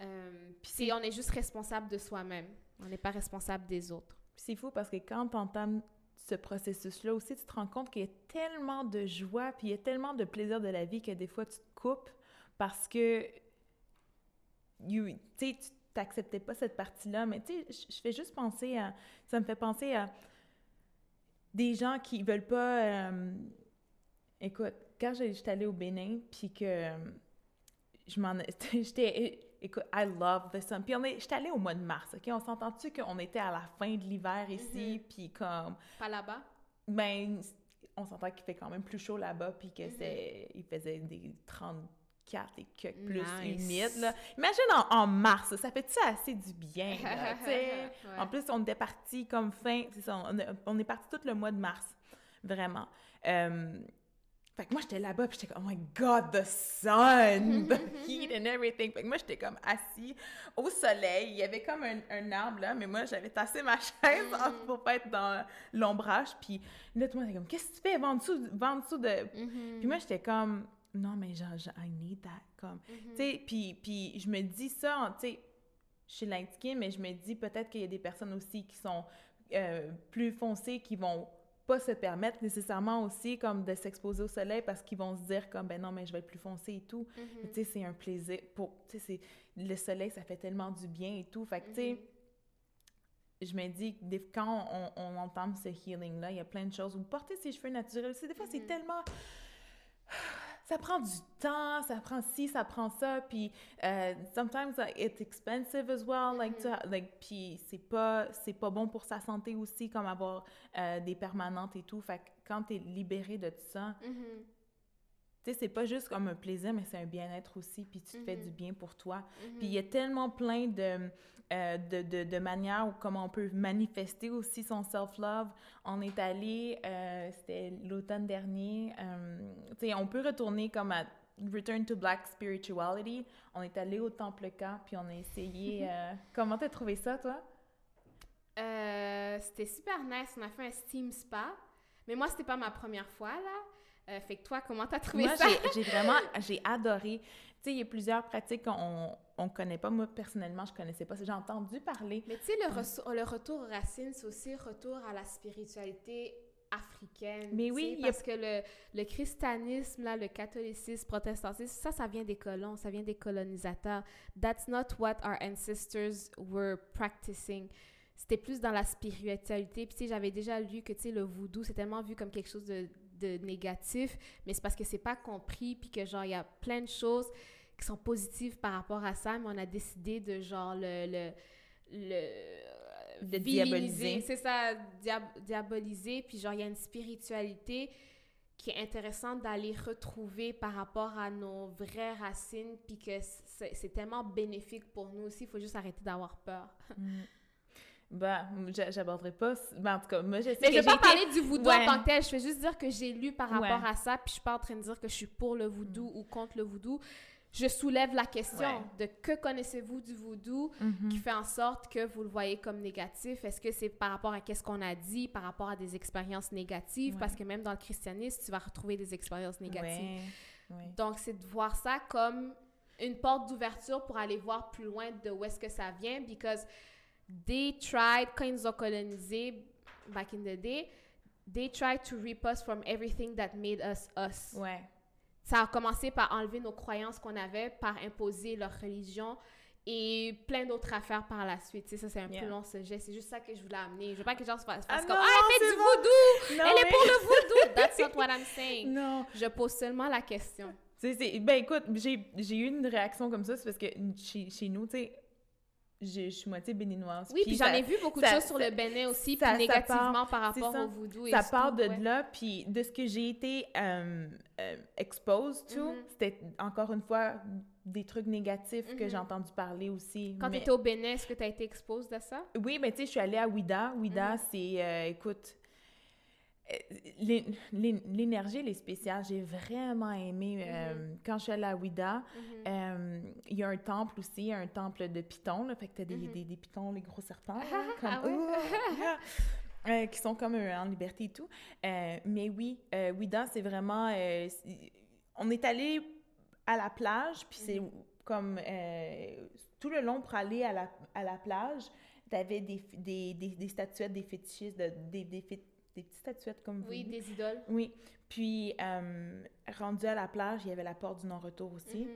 Euh, puis on est juste responsable de soi-même, on n'est pas responsable des autres. C'est fou parce que quand tu entends ce processus-là aussi, tu te rends compte qu'il y a tellement de joie, puis il y a tellement de plaisir de la vie que des fois tu te coupes parce que you, tu t'acceptais pas cette partie-là. Mais tu sais, je fais juste penser à. Ça me fait penser à des gens qui veulent pas. Euh, écoute, quand j'étais allée au Bénin, puis que je m'en. <laughs> J'étais. Écoute, I love the sun. Puis j'étais allée au mois de mars, OK? On s'entend-tu qu'on était à la fin de l'hiver ici, mm-hmm. puis comme... Pas là-bas? Ben, on s'entend qu'il fait quand même plus chaud là-bas, puis que mm-hmm. c'est... Il faisait des 30 4 et que plus humide. Là. Imagine en, mars, ça fait ça assez du bien. Là, <laughs> En plus, on était parti comme fin, ça, on, est parti tout le mois de mars, vraiment. Euh, fait que moi, j'étais là-bas, puis j'étais comme, oh my God, the sun, <laughs> the heat and everything. Fait que moi, j'étais comme assis au soleil. Il y avait comme un, arbre là, mais moi, j'avais tassé ma <laughs> chaise mm. pour pas être dans l'ombrage. Puis là, tout le monde était comme, qu'est-ce que tu fais? Va en dessous, va en dessous de. Mm-hmm. Puis moi, j'étais comme, non, mais genre, I need that. Comme, mm-hmm. tu sais, puis, puis je me dis ça, tu sais, je suis light mais je me dis peut-être qu'il y a des personnes aussi qui sont euh, plus foncées, qui vont pas se permettre nécessairement aussi comme de s'exposer au soleil parce qu'ils vont se dire comme ben non mais je vais être plus foncé et tout mm-hmm. tu sais c'est un plaisir pour tu sais le soleil ça fait tellement du bien et tout fait que tu sais mm-hmm. je me dis que quand on, on, entend ce healing là il y a plein de choses ou porter ses cheveux naturels des fois c'est tellement ça prend du temps, ça prend ci, ça prend ça, puis uh, sometimes it's expensive as well, like, mm-hmm. like puis c'est pas, c'est pas bon pour sa santé aussi, comme avoir euh, des permanentes et tout, fait que quand t'es libéré de tout ça, mm-hmm. Tu sais, c'est pas juste comme un plaisir, mais c'est un bien-être aussi, puis tu te fais mm-hmm. du bien pour toi. Puis il y a tellement plein de, euh, de, de, de, manière ou comment on peut manifester aussi son self-love. On est allé, euh, c'était l'automne dernier, euh, tu sais, on peut retourner comme à Return to Black Spirituality. On est allé au Temple Camp, puis on a essayé... <laughs> comment t'as trouvé ça, toi? c'était super nice. On a fait un steam spa. Mais moi, c'était pas ma première fois, là. Fait que toi, comment t'as trouvé moi, ça? j'ai <laughs> vraiment... J'ai adoré. Tu sais, il y a plusieurs pratiques qu'on on connaît pas. Moi, personnellement, je connaissais pas. J'ai entendu parler. Mais tu sais, le, le, retour aux racines, c'est aussi retour à la spiritualité africaine. Mais oui. Parce que le, le, christianisme, là, le catholicisme, protestantisme, ça, ça vient des colons, ça vient des colonisateurs. That's not what our ancestors were practicing. C'était plus dans la spiritualité. Puis, tu sais, j'avais déjà lu que, tu sais, le voodoo, c'est tellement vu comme quelque chose de de négatif, mais c'est parce que c'est pas compris, puis que genre, il y a plein de choses qui sont positives par rapport à ça, mais on a décidé de genre le. le, le de diaboliser. C'est ça, diaboliser. Puis genre, il y a une spiritualité qui est intéressante d'aller retrouver par rapport à nos vraies racines, puis que c'est tellement bénéfique pour nous aussi. Il faut juste arrêter d'avoir peur. Mm. Bah, j'a- j'aborderai pas. Ben, en tout cas, moi, je sais Mais que je vais pas été- parler du voodoo Ouais. en tant que tel. Je vais juste dire que j'ai lu par rapport Ouais. à ça, puis je suis pas en train de dire que je suis pour le voodoo ou contre le voodoo. Je soulève la question Ouais. de que connaissez-vous du voodoo Mhm. qui fait en sorte que vous le voyez comme négatif? Est-ce que c'est par rapport à qu'est-ce qu'on a dit, par rapport à des expériences négatives? Parce que même dans le christianisme, tu vas retrouver des expériences négatives. Donc, c'est de voir ça comme une porte d'ouverture pour aller voir plus loin de où est-ce que ça vient, because they tried, quand ils nous ont colonisés back in the day, they tried to rip us from everything that made us us. Ouais. Ça a commencé par enlever nos croyances qu'on avait, par imposer leur religion et plein d'autres affaires par la suite. Tu sais, ça, c'est un Yeah. peu long sujet. C'est juste ça que je voulais amener. Je veux pas que les gens se fassent, Ah fassent comme non, « Ah, elle fait du bon. voodoo! Non, Elle est mais- pour le voodoo! <laughs> » That's not what I'm saying. Non. Je pose seulement la question. C'est- ben écoute, j'ai j'ai eu une réaction comme ça, c'est parce que chez, chez nous, tu sais, je je suis moitié béninoise. Oui, puis j'en ai vu beaucoup de ça- choses sur ça- le Bénin aussi, ça- puis négativement par rapport au voodoo. et Ça tout, part de ouais. là, puis de ce que j'ai été euh, euh, exposed to, Mhm. c'était encore une fois des trucs négatifs que Mhm. j'ai entendu parler aussi. Quand mais- tu étais au Bénin, est-ce que tu as été exposed à ça? Oui, mais tu sais, je suis allée à Ouida. Ouida, Mhm. c'est, euh, écoute, l'énergie, elle est spéciale. J'ai vraiment aimé euh, quand je suis allée à Ouida. Mhm. Euh, Il y a un temple aussi, un temple de pitons, là, fait que t'as des, Mhm. des, des pitons, les gros serpents, <laughs> là, Ah, comme, ah! Euh, qui sont comme euh, en liberté et tout. Euh, mais oui, euh, Ouida, c'est vraiment... euh, on est allé à la plage, puis c'est Mhm. comme euh, tout le long pour aller à la, à la plage, t'avais des, des, des, des statuettes, des fétichistes, de- des, des, des petites statuettes comme Oui, vous. des idoles. Oui. Puis, euh, rendu à la plage, il y avait la porte du non-retour aussi. Mhm.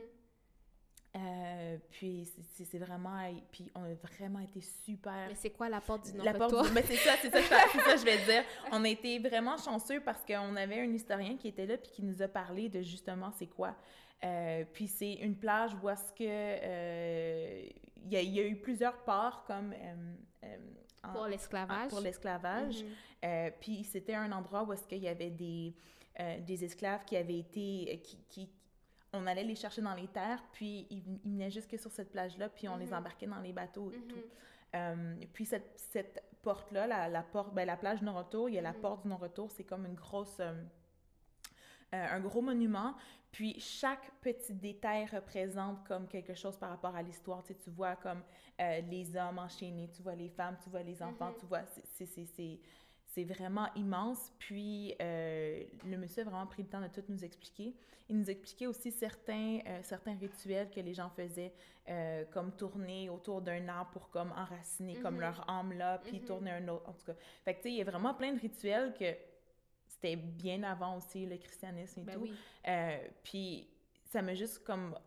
Euh, puis c'est- vraiment puis on a vraiment été super Mais c'est quoi la porte du la porte non-retour? du- mais <laughs> c'est ça c'est ça ça je vais dire <laughs> on a été vraiment chanceux parce qu'on avait un historien qui était là puis qui nous a parlé de justement c'est quoi Euh, puis c'est une plage où est-ce que euh, il y, a- il y a eu plusieurs ports comme euh, Pour l'esclavage? pour l'esclavage Mhm. euh, puis c'était un endroit où est-ce qu'il y avait des, euh, des esclaves qui avaient été... euh, Qui, qui- on allait les chercher dans les terres, puis ils, ils venaient jusque sur cette plage-là, puis on les Mhm. embarquait dans les bateaux et Mhm. tout. Euh, puis cette, cette porte-là, la, la porte, ben, la plage non-retour, il y a la porte du non-retour, c'est comme une grosse... un gros monument, puis chaque petit détail représente comme quelque chose par rapport à l'histoire. Tu, sais, tu vois comme euh, les hommes enchaînés, tu vois les femmes, tu vois les enfants, Mhm. tu vois, c'est- c'est- c'est- c'est c'est vraiment immense. Puis euh, le monsieur a vraiment pris le temps de tout nous expliquer. Il nous expliquait aussi certains, euh, certains rituels que les gens faisaient, euh, comme tourner autour d'un arbre pour comme enraciner comme Mhm. leur âme là, puis Mhm. tourner un autre. En tout cas, fait que tu sais, il y a vraiment plein de rituels que c'était bien avant aussi le christianisme et Ben tout. oui. Euh, puis ça m'a juste comme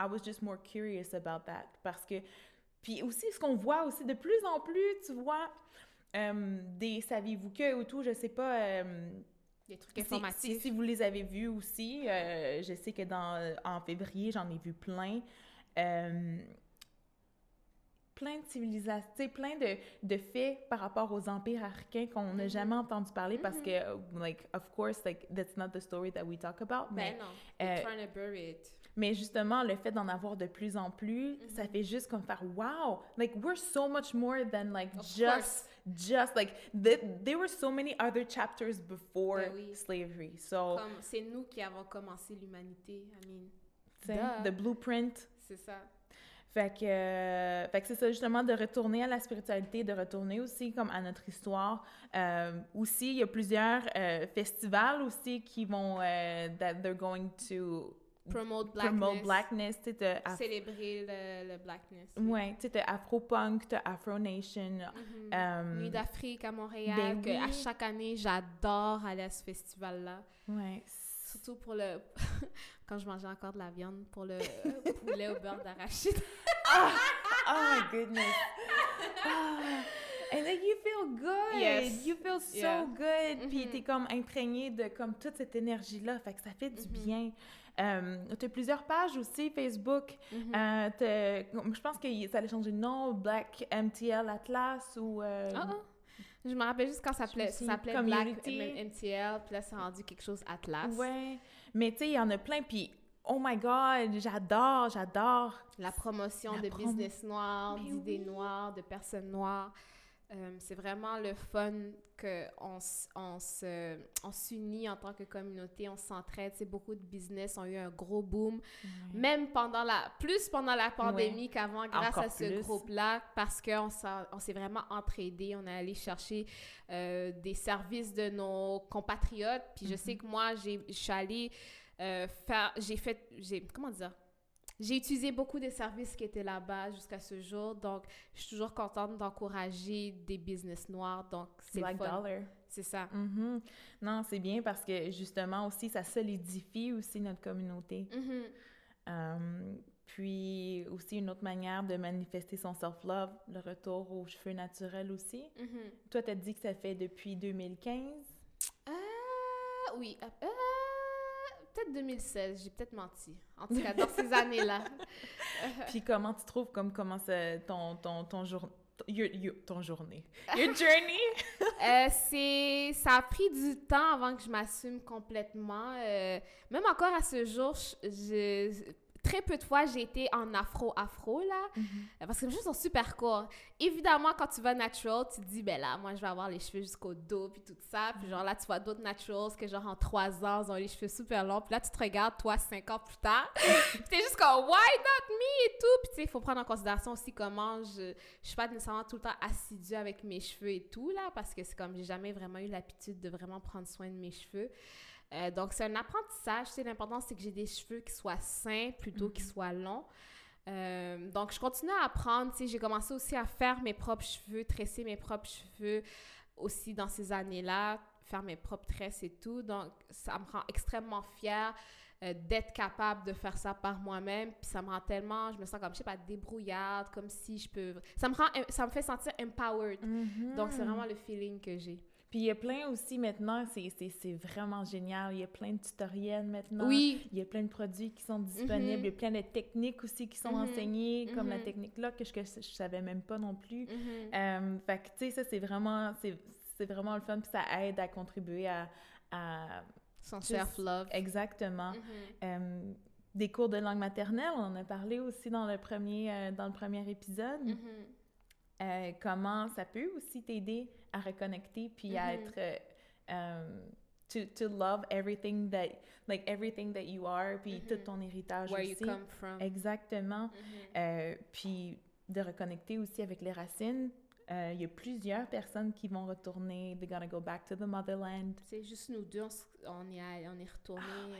I was just more curious about that parce que puis aussi ce qu'on voit aussi de plus en plus, tu vois euh, des saviez-vous que ou tout, je sais pas euh, Des trucs informatifs. si, si vous les avez vus aussi, euh, je sais que dans en février, j'en ai vu plein. Euh, plein de civilisations, plein de, de faits par rapport aux empires africains qu'on n'a Mhm. jamais entendu parler parce Mhm. que, uh, like, of course, like, that's not the story that we talk about. mais, Ben non. euh, trying to bury it. mais justement, le fait d'en avoir de plus en plus, ça Mhm. fait juste comme faire wow, like we're so much more than like Of just course. just like th there were so many other chapters before Ben oui. slavery. So, c'est nous qui avons commencé l'humanité. I mean, the blueprint. c'est ça. Fait que, euh, fait que c'est ça justement de retourner à la spiritualité, de retourner aussi comme à notre histoire. Euh, aussi, il y a plusieurs euh, festivals aussi qui vont that they're going to Promote blackness. promote blackness. Af- Célébrer le, le blackness. oui. ouais, tu sais, t'as Afro-punk, t'as Afro-Nation. Mhm. euh, Nuit d'Afrique à Montréal, ben que à chaque année, j'adore aller à ce festival-là. ouais. Surtout pour le... <laughs> Quand je mangeais encore de la viande, pour le <laughs> poulet au beurre d'arachide. Oh my goodness. Ah. And then you feel good. Yes. You feel so Yeah. good. Puis Mhm. t'es comme imprégné de comme toute cette énergie-là. Fait que ça fait du Mhm. bien. Euh, t'as plusieurs pages aussi, Facebook. Euh, t'as- je pense que ça allait changer de nom, Black MTL Atlas ou... euh, ah. Je me rappelle juste quand ça s'appelait. Black MTL, puis là, c'est rendu quelque chose Atlas. Ouais. Mais tu sais, il y en a plein. Puis, oh my God, j'adore, j'adore. La promotion La de business noir, d'idées oui. noires, de personnes noires. Euh, c'est vraiment le fun qu'on on se, on s'unit en tant que communauté, on s'entraide. C'est beaucoup de business ont eu un gros boom, même pendant la, plus pendant la pandémie qu'avant, grâce à ce groupe-là, parce qu'on on s'est vraiment entraidés. On est allé chercher euh, des services de nos compatriotes. Puis je sais mm-hmm. que moi, je suis allée euh, faire, j'ai fait, j'ai, comment dire? J'ai utilisé beaucoup des services qui étaient là-bas jusqu'à ce jour. Donc, je suis toujours contente d'encourager des business noirs. Donc, c'est Black Dollar. C'est ça. Mm-hmm. Non, c'est bien parce que justement aussi, ça solidifie aussi notre communauté. Mm-hmm. Euh, puis aussi une autre manière de manifester son self-love, le retour aux cheveux naturels aussi. Mm-hmm. Toi, tu as dit que ça fait depuis 2015? Euh, oui. Euh, peut-être 2016, j'ai peut-être menti. En tout cas, dans ces années-là. <laughs> Puis comment tu trouves comme comment ton ton ton jour ton journée, your journey? <laughs> euh, c'est ça a pris du temps avant que je m'assume complètement. Euh, même encore à ce jour, je, très peu de fois, j'ai été en afro-afro, là, mhm. parce que mes cheveux sont super courts. Évidemment, quand tu vas natural, tu te dis, ben là, moi, je vais avoir les cheveux jusqu'au dos, puis tout ça. Puis genre là, tu vois d'autres naturals que genre en trois ans, ils ont les cheveux super longs. Puis là, tu te regardes, toi, cinq ans plus tard. <laughs> puis t'es juste comme, why not me? Et tout. Puis tu sais, il faut prendre en considération aussi comment je, je suis pas nécessairement tout le temps assidue avec mes cheveux et tout, là, parce que c'est comme, j'ai jamais vraiment eu l'habitude de vraiment prendre soin de mes cheveux. Euh, donc, c'est un apprentissage. C'est l'important, c'est que j'ai des cheveux qui soient sains plutôt qu'ils mhm. soient longs. Euh, donc, je continue à apprendre. J'ai commencé aussi à faire mes propres cheveux, tresser mes propres cheveux aussi dans ces années-là, faire mes propres tresses et tout. Donc, ça me rend extrêmement fière euh, d'être capable de faire ça par moi-même. Puis ça me rend tellement, je me sens comme, je sais pas, débrouillarde, comme si je peux... Ça me, rend, ça me fait sentir empowered. Mhm. Donc, c'est vraiment le feeling que j'ai. Puis il y a plein aussi maintenant, c'est vraiment génial. Il y a plein de tutoriels maintenant. Oui. Il y a plein de produits qui sont disponibles. Mm-hmm. Il y a plein de techniques aussi qui sont mm-hmm. enseignées, comme la mm-hmm. technique là que je, je savais même pas non plus. Euh, fait que, tu sais, ça, c'est vraiment, vraiment le fun. Puis ça aide à contribuer à. à Son self-love. Exactement. Euh, des cours de langue maternelle, on en a parlé aussi dans le premier, euh, dans le premier épisode. Euh, comment ça peut aussi t'aider à reconnecter puis à mm-hmm. être um, to, to love everything that like everything that you are puis tout mm-hmm. ton héritage Where aussi. you come from. Exactement. Mm-hmm. Euh, puis de reconnecter aussi avec les racines. Euh, il y a plusieurs personnes qui vont retourner. They're gonna go back to the motherland. C'est juste nous deux, on, est, on est retourné. Oh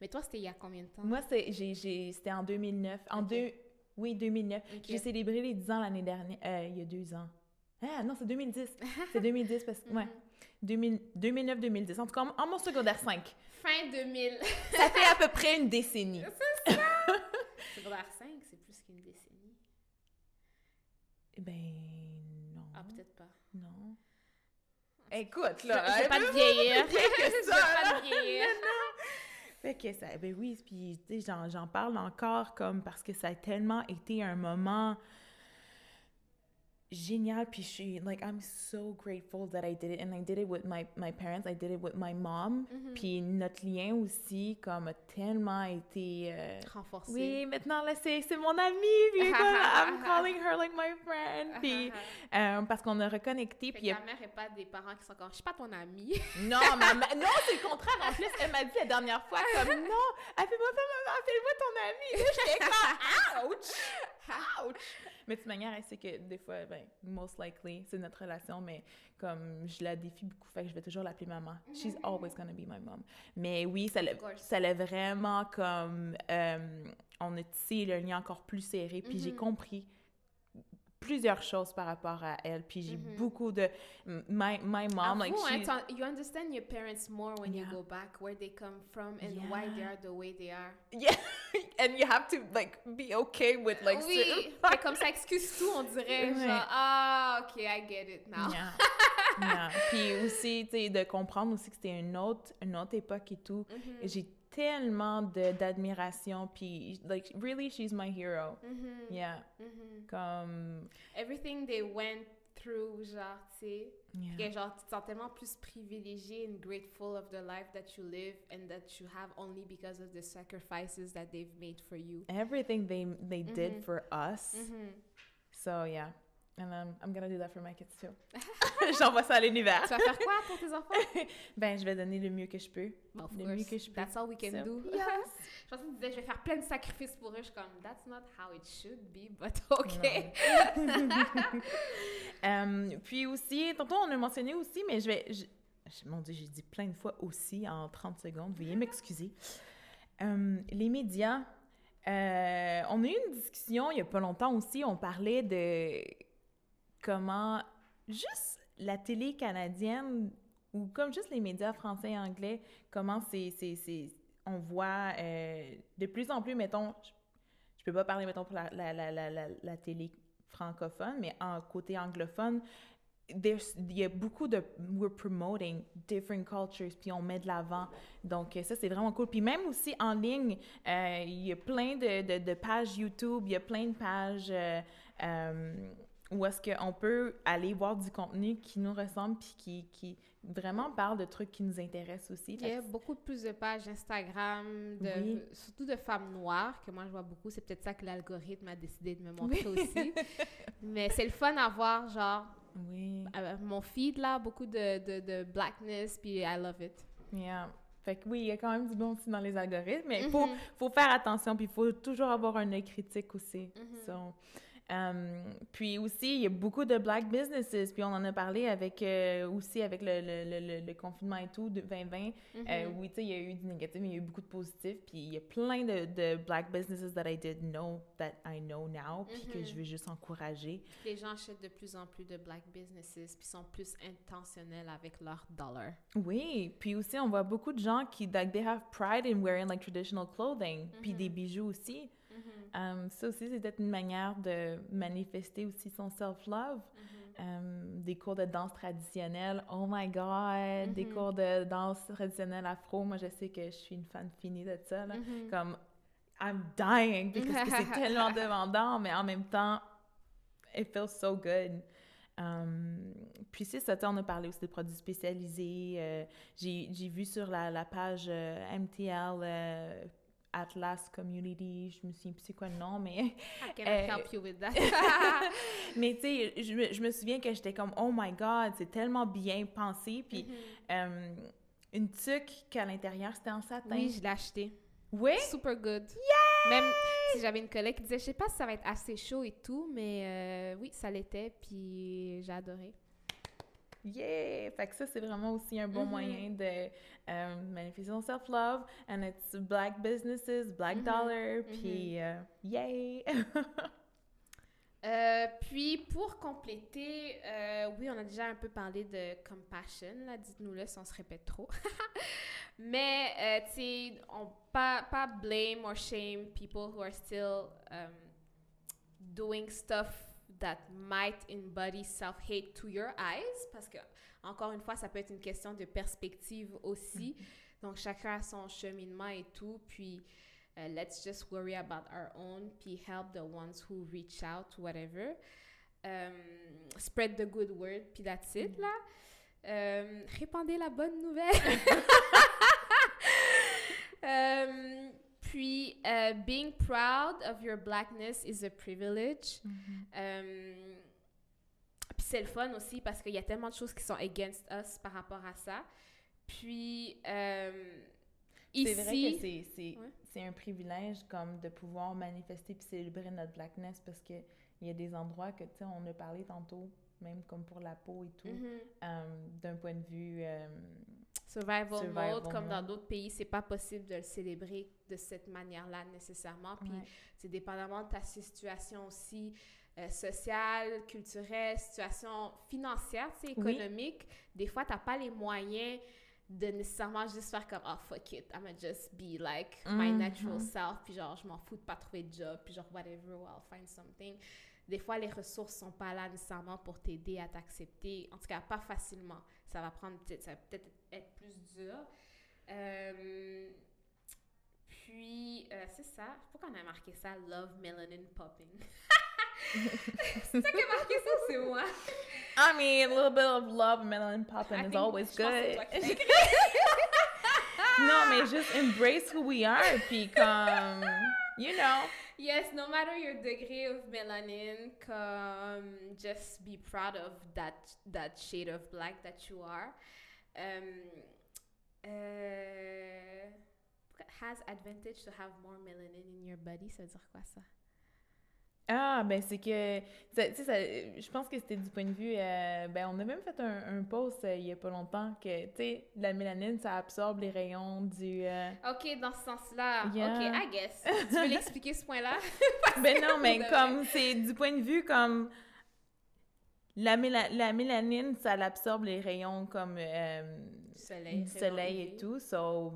Mais toi, c'était il y a combien de temps? Moi, c'était en 2009. En deux, oui, 2009. J'ai célébré les 10 ans l'année dernière, euh, il y a deux ans. Ah non, c'est 2010. <laughs> c'est 2010 parce que, ouais. 2009-2010. En tout cas, en, mon secondaire 5. Fin 2000. <laughs> ça fait à peu près une décennie. C'est ça! <laughs> secondaire 5, c'est plus qu'une décennie. Eh ben, non. Ah, peut-être pas. Non. Écoute, là. Je, vais pas te vieillir. Je vais pas te vieillir. Fait que ça, ben oui, puis j'en parle encore comme parce que ça a tellement été un moment génial puis je suis like I'm so grateful that I did it and I did it with my my parents I did it with my mom mm-hmm. puis notre lien aussi comme a tellement été euh, renforcé. oui maintenant là c'est mon amie <laughs> puis I'm calling her like my friend <laughs> puis euh, parce qu'on a reconnecté puis ta mère est pas des parents qui sont encore je suis pas ton amie. Non ma <laughs> non c'est le contraire en plus elle m'a dit la dernière fois comme non appelle-moi appelle-moi ton amie j'étais comme ouch ouch mais de toute manière, elle sait que des fois, ben, most likely, c'est notre relation, mais comme je la défie beaucoup, fait que je vais toujours l'appeler maman. She's mm-hmm. always gonna be my mom. Mais oui, ça l'a vraiment comme. Euh, on a tissé le lien encore plus serré, puis j'ai mm-hmm. compris plusieurs choses par rapport à elle. Puis j'ai mm-hmm. beaucoup de... My, my mom, like, she... you understand your parents more when you go back, where they come from and why they are the way they are. Yeah, <laughs> and you have to, like, be okay with, like... Oui, <laughs> comme ça excuse tout, on dirait, genre, ah, OK, I get it now. Yeah. <laughs> yeah. Puis aussi, tu sais, de comprendre aussi que c'était une autre, une autre époque et tout. Mm-hmm. J'ai tellement d'admiration puis like really she's my hero mm-hmm. yeah mm-hmm. comme everything they went through genre tu sais yeah. genre tu te sens tellement plus privilégié and grateful of the life that you live and that you have only because of the sacrifices that they've made for you everything they they did mm-hmm. for us mm-hmm. so yeah And um, I'm gonna do that for my kids too. <laughs> J'envoie ça à l'univers. Tu vas faire quoi pour tes enfants? <laughs> ben, je vais donner le mieux que je peux. Of le course. mieux que je peux. That's all we can So, do. yes. <laughs> je pensais que tu disais, je vais faire plein de sacrifices pour eux. Je suis comme, that's not how it should be, but okay. Euh, puis aussi, tantôt on a mentionné aussi, mais je vais. je- mon Dieu, j'ai dit plein de fois aussi en 30 secondes, veuillez m'excuser. Euh, les médias. euh, on a eu une discussion il n'y a pas longtemps aussi, on parlait de comment juste la télé canadienne ou comme juste les médias français et anglais, comment c'est. on voit euh, de plus en plus, mettons, je, je peux pas parler, mettons, pour la, la, la, la, télé francophone, mais en côté anglophone, il y a beaucoup de we're promoting different cultures puis on met de l'avant donc ça c'est vraiment cool puis même aussi en ligne euh, il y a plein de, de, de pages YouTube il y a plein de pages euh, où est-ce qu'on peut aller voir du contenu qui nous ressemble puis qui, qui vraiment parle de trucs qui nous intéressent aussi Il y a beaucoup plus de pages Instagram, de, Oui. surtout de femmes noires, que moi je vois beaucoup. C'est peut-être ça que l'algorithme a décidé de me montrer aussi. <laughs> Mais c'est le fun à voir, genre, oui euh, mon feed là, beaucoup de, de, de blackness, puis I love it. yeah. fait que oui il y a quand même du bon aussi dans les algorithmes mais il faut Mhm. faut faire attention, puis il faut toujours avoir un œil critique aussi. Mhm. So, um, puis aussi, il y a beaucoup de black businesses, puis on en a parlé avec euh, aussi avec le, le, le, le- le confinement et tout de 2020. Euh, Mhm. oui, tu sais, il y a eu du négatif, mais il y a eu beaucoup de positifs, puis il y a plein de, de black businesses that I didn't know that I know now, puis que Mhm. je veux juste encourager. Les gens achètent de plus en plus de black businesses, puis sont plus intentionnels avec leur dollar. Oui, puis aussi, on voit beaucoup de gens qui, like, they have pride in wearing, like, traditional clothing, puis des bijoux aussi. Um, ça aussi, c'est peut-être une manière de manifester aussi son self-love. Um, des cours de danse traditionnelle, oh my God! Des Mhm. cours de danse traditionnelle afro, moi, je sais que je suis une fan finie de ça, là. Mhm. Comme, I'm dying, parce que c'est <laughs> tellement demandant, mais en même temps, it feels so good. Um, puis c'est ça, on a parlé aussi de produits spécialisés. euh, j'ai j'ai vu sur la, la page euh, MTL euh, Atlas Community, je me souviens plus c'est quoi le nom, mais I cannot Euh, help you with that. <laughs> mais tu sais, je, me- je me souviens que j'étais comme, oh my god, c'est tellement bien pensé. Puis Mhm. euh, une tuque qu'à l'intérieur, c'était en satin. Oui, je l'ai acheté. Oui? Super good. Même si j'avais une collègue qui disait, je sais pas si ça va être assez chaud et tout, mais euh, oui, ça l'était, puis j'ai adoré. Yeah! Fait que ça, c'est vraiment aussi un bon Mhm. moyen de euh, manifester son self-love. And it's black businesses, black Mhm. dollar, puis euh, yay! <laughs> Euh, puis pour compléter, euh, oui, on a déjà un peu parlé de compassion, là, dites-nous-le si on se répète trop. <laughs> Mais, euh, tu sais, on pas, pas blame or shame people who are still um, doing stuff that might embody self-hate to your eyes, parce que, encore une fois, ça peut être une question de perspective aussi. Donc, chacun a son cheminement et tout, puis Uh, let's just worry about our own, puis help the ones who reach out, whatever. Um, spread the good word, puis that's it, là. Um, répandez la bonne nouvelle. Um, <laughs> <laughs> puis, uh, being proud of your blackness is a privilege. Um, puis c'est le fun aussi parce qu'il y a tellement de choses qui sont against us par rapport à ça. Puis, um, C'est vrai que ici... c'est- Ouais. un privilège comme de pouvoir manifester puis célébrer notre blackness parce que il y a des endroits que, tu sais, on a parlé tantôt, même comme pour la peau et tout, Mhm. euh, d'un point de vue... euh, survival, Survival mode, comme dans mode. d'autres pays, c'est pas possible de le célébrer de cette manière-là nécessairement. Puis ouais. c'est dépendamment de ta situation aussi euh, sociale, culturelle, situation financière, tu sais, Oui. économique. Des fois, t'as pas les moyens de nécessairement juste faire comme « Oh, fuck it, I'm gonna just be like my Mhm. natural self. » Puis genre, je m'en fous de pas trouver de job. Puis genre, whatever, I'll find something. Des fois, les ressources sont pas là nécessairement pour t'aider à t'accepter. En tout cas, pas facilement. Ça va prendre peut-être, ça va peut-être être plus dur. Euh, puis, euh, c'est ça. Pourquoi on a marqué ça? Love melanin popping. <laughs> c'est ça qui a marqué ça, c'est moi. <laughs> I mean, a little bit of love, melanin popping I is always good. <laughs> non, mais juste embrace who we are, puis comme, you know, yes, no matter your degree of melanin, come just be proud of that that shade of black that you are. Um, uh, has advantage to have more melanin in your body. Ça veut dire quoi ça? Ah, ben c'est que, tu sais, je pense que c'était du point de vue, euh, ben on a même fait un, un post euh, il y a pas longtemps que, tu sais, la mélanine, ça absorbe les rayons du... Euh, ok, dans ce sens-là. Ok, I guess. tu veux l'expliquer ce point-là? <laughs> ben non, mais comme, c'est du point de vue comme... La, la mélanine, ça absorbe les rayons comme du soleil, du soleil et tout. So,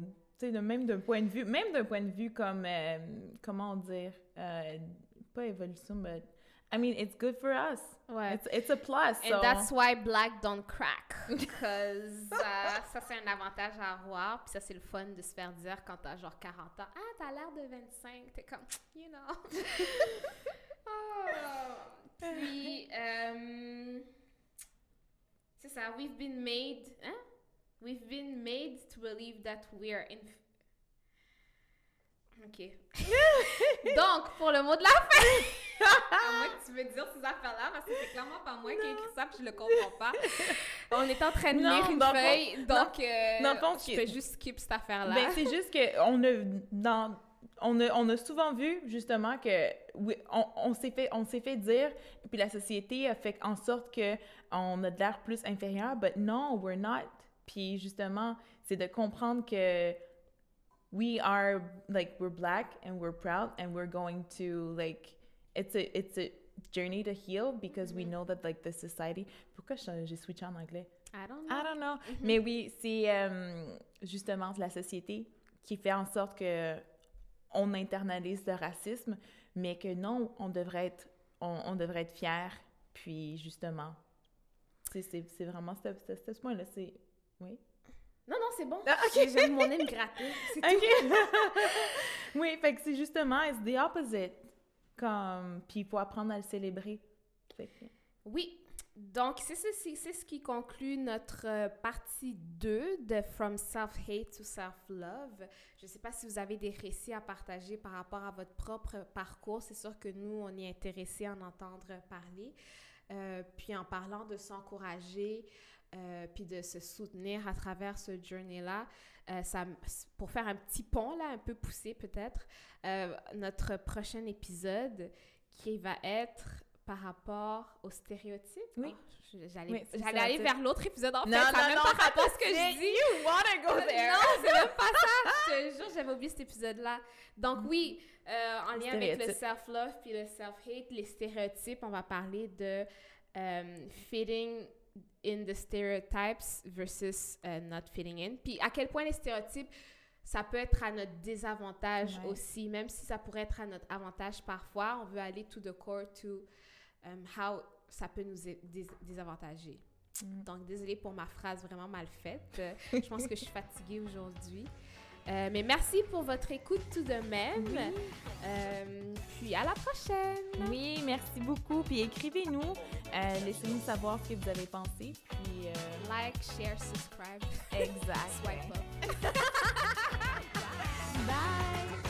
sais, même d'un point de vue, même d'un point de vue comme, comment dire, pas évolution, but I mean, it's good for us. Ouais. It's, it's a plus. And that's why black don't crack. Because uh, ça, c'est un avantage à avoir. Puis ça, c'est le fun de se faire dire quand t'as genre 40 ans. Ah, t'as l'air de 25. T'es comme, you know. <laughs> oh. Puis, um, c'est ça. We've been made. Hein? We've been made to believe that we are in OK. <laughs> Donc, pour le mot de la fin, <laughs> à moins que tu veux dire ces affaires-là, parce que c'est clairement pas moi qui ai écrit ça, puis je le comprends pas. <laughs> On est en train de lire une feuille, donc euh, je fais juste skip cette affaire-là. Ben, c'est juste qu'on a, dans, on a, on a souvent vu, justement, que oui, on, on s'est fait, on fait dire, puis la société a fait en sorte qu'on a de l'air plus inférieur, but non, we're not. Puis justement, c'est de comprendre que we are like we're black and we're proud and we're going to like it's a it's a journey to heal because mm -hmm. we mm-hmm. know that like the society pourquoi j'ai switché en anglais? I don't know I don't know mm -hmm. mais oui c'est um, justement la société qui fait en sorte que on internalise le racisme mais que non on devrait être on, on devrait être fier puis justement c'est vraiment ce, ce, ce point là c'est oui non, non, c'est bon. Ah, J'aime mon nez gratter. <laughs> OK. <laughs> oui, fait que c'est justement, it's the opposite. Comme, puis il faut apprendre à le célébrer. Oui. Donc, c'est ce qui conclut notre euh, partie 2 de From Self-Hate to Self-Love. Je ne sais pas si vous avez des récits à partager par rapport à votre propre parcours. C'est sûr que nous, on est intéressés à en entendre parler. Euh, puis en parlant de s'encourager, euh, puis de se soutenir à travers ce journey-là. Euh, ça, pour faire un petit pont, là, un peu poussé peut-être, euh, notre prochain épisode qui va être par rapport aux stéréotypes. Oui. Oh, j'allais aller vers l'autre épisode en fait. Non, ça n'a même pas rapport à ce que je dis. You wanna go there. non, c'est même pas ça. <laughs> je te jure, j'avais oublié cet épisode-là. Donc oui, en lien avec le self-love puis le self-hate, les stéréotypes, on va parler de fitting in the stereotypes versus uh, not fitting in. Puis à quel point les stéréotypes, ça peut être à notre désavantage aussi, même si ça pourrait être à notre avantage parfois. On veut aller to the core to um, how ça peut nous désavantager. Mm. Donc, désolée pour ma phrase vraiment mal faite. <laughs> je pense que je suis fatiguée aujourd'hui. Euh, mais merci pour votre écoute tout de même. Euh, puis à la prochaine. Oui, merci beaucoup. Puis écrivez-nous. Euh, laissez-nous savoir ce que vous avez pensé. Puis like, share, subscribe. Exact. <laughs> Swipe up. <laughs> <laughs> Bye.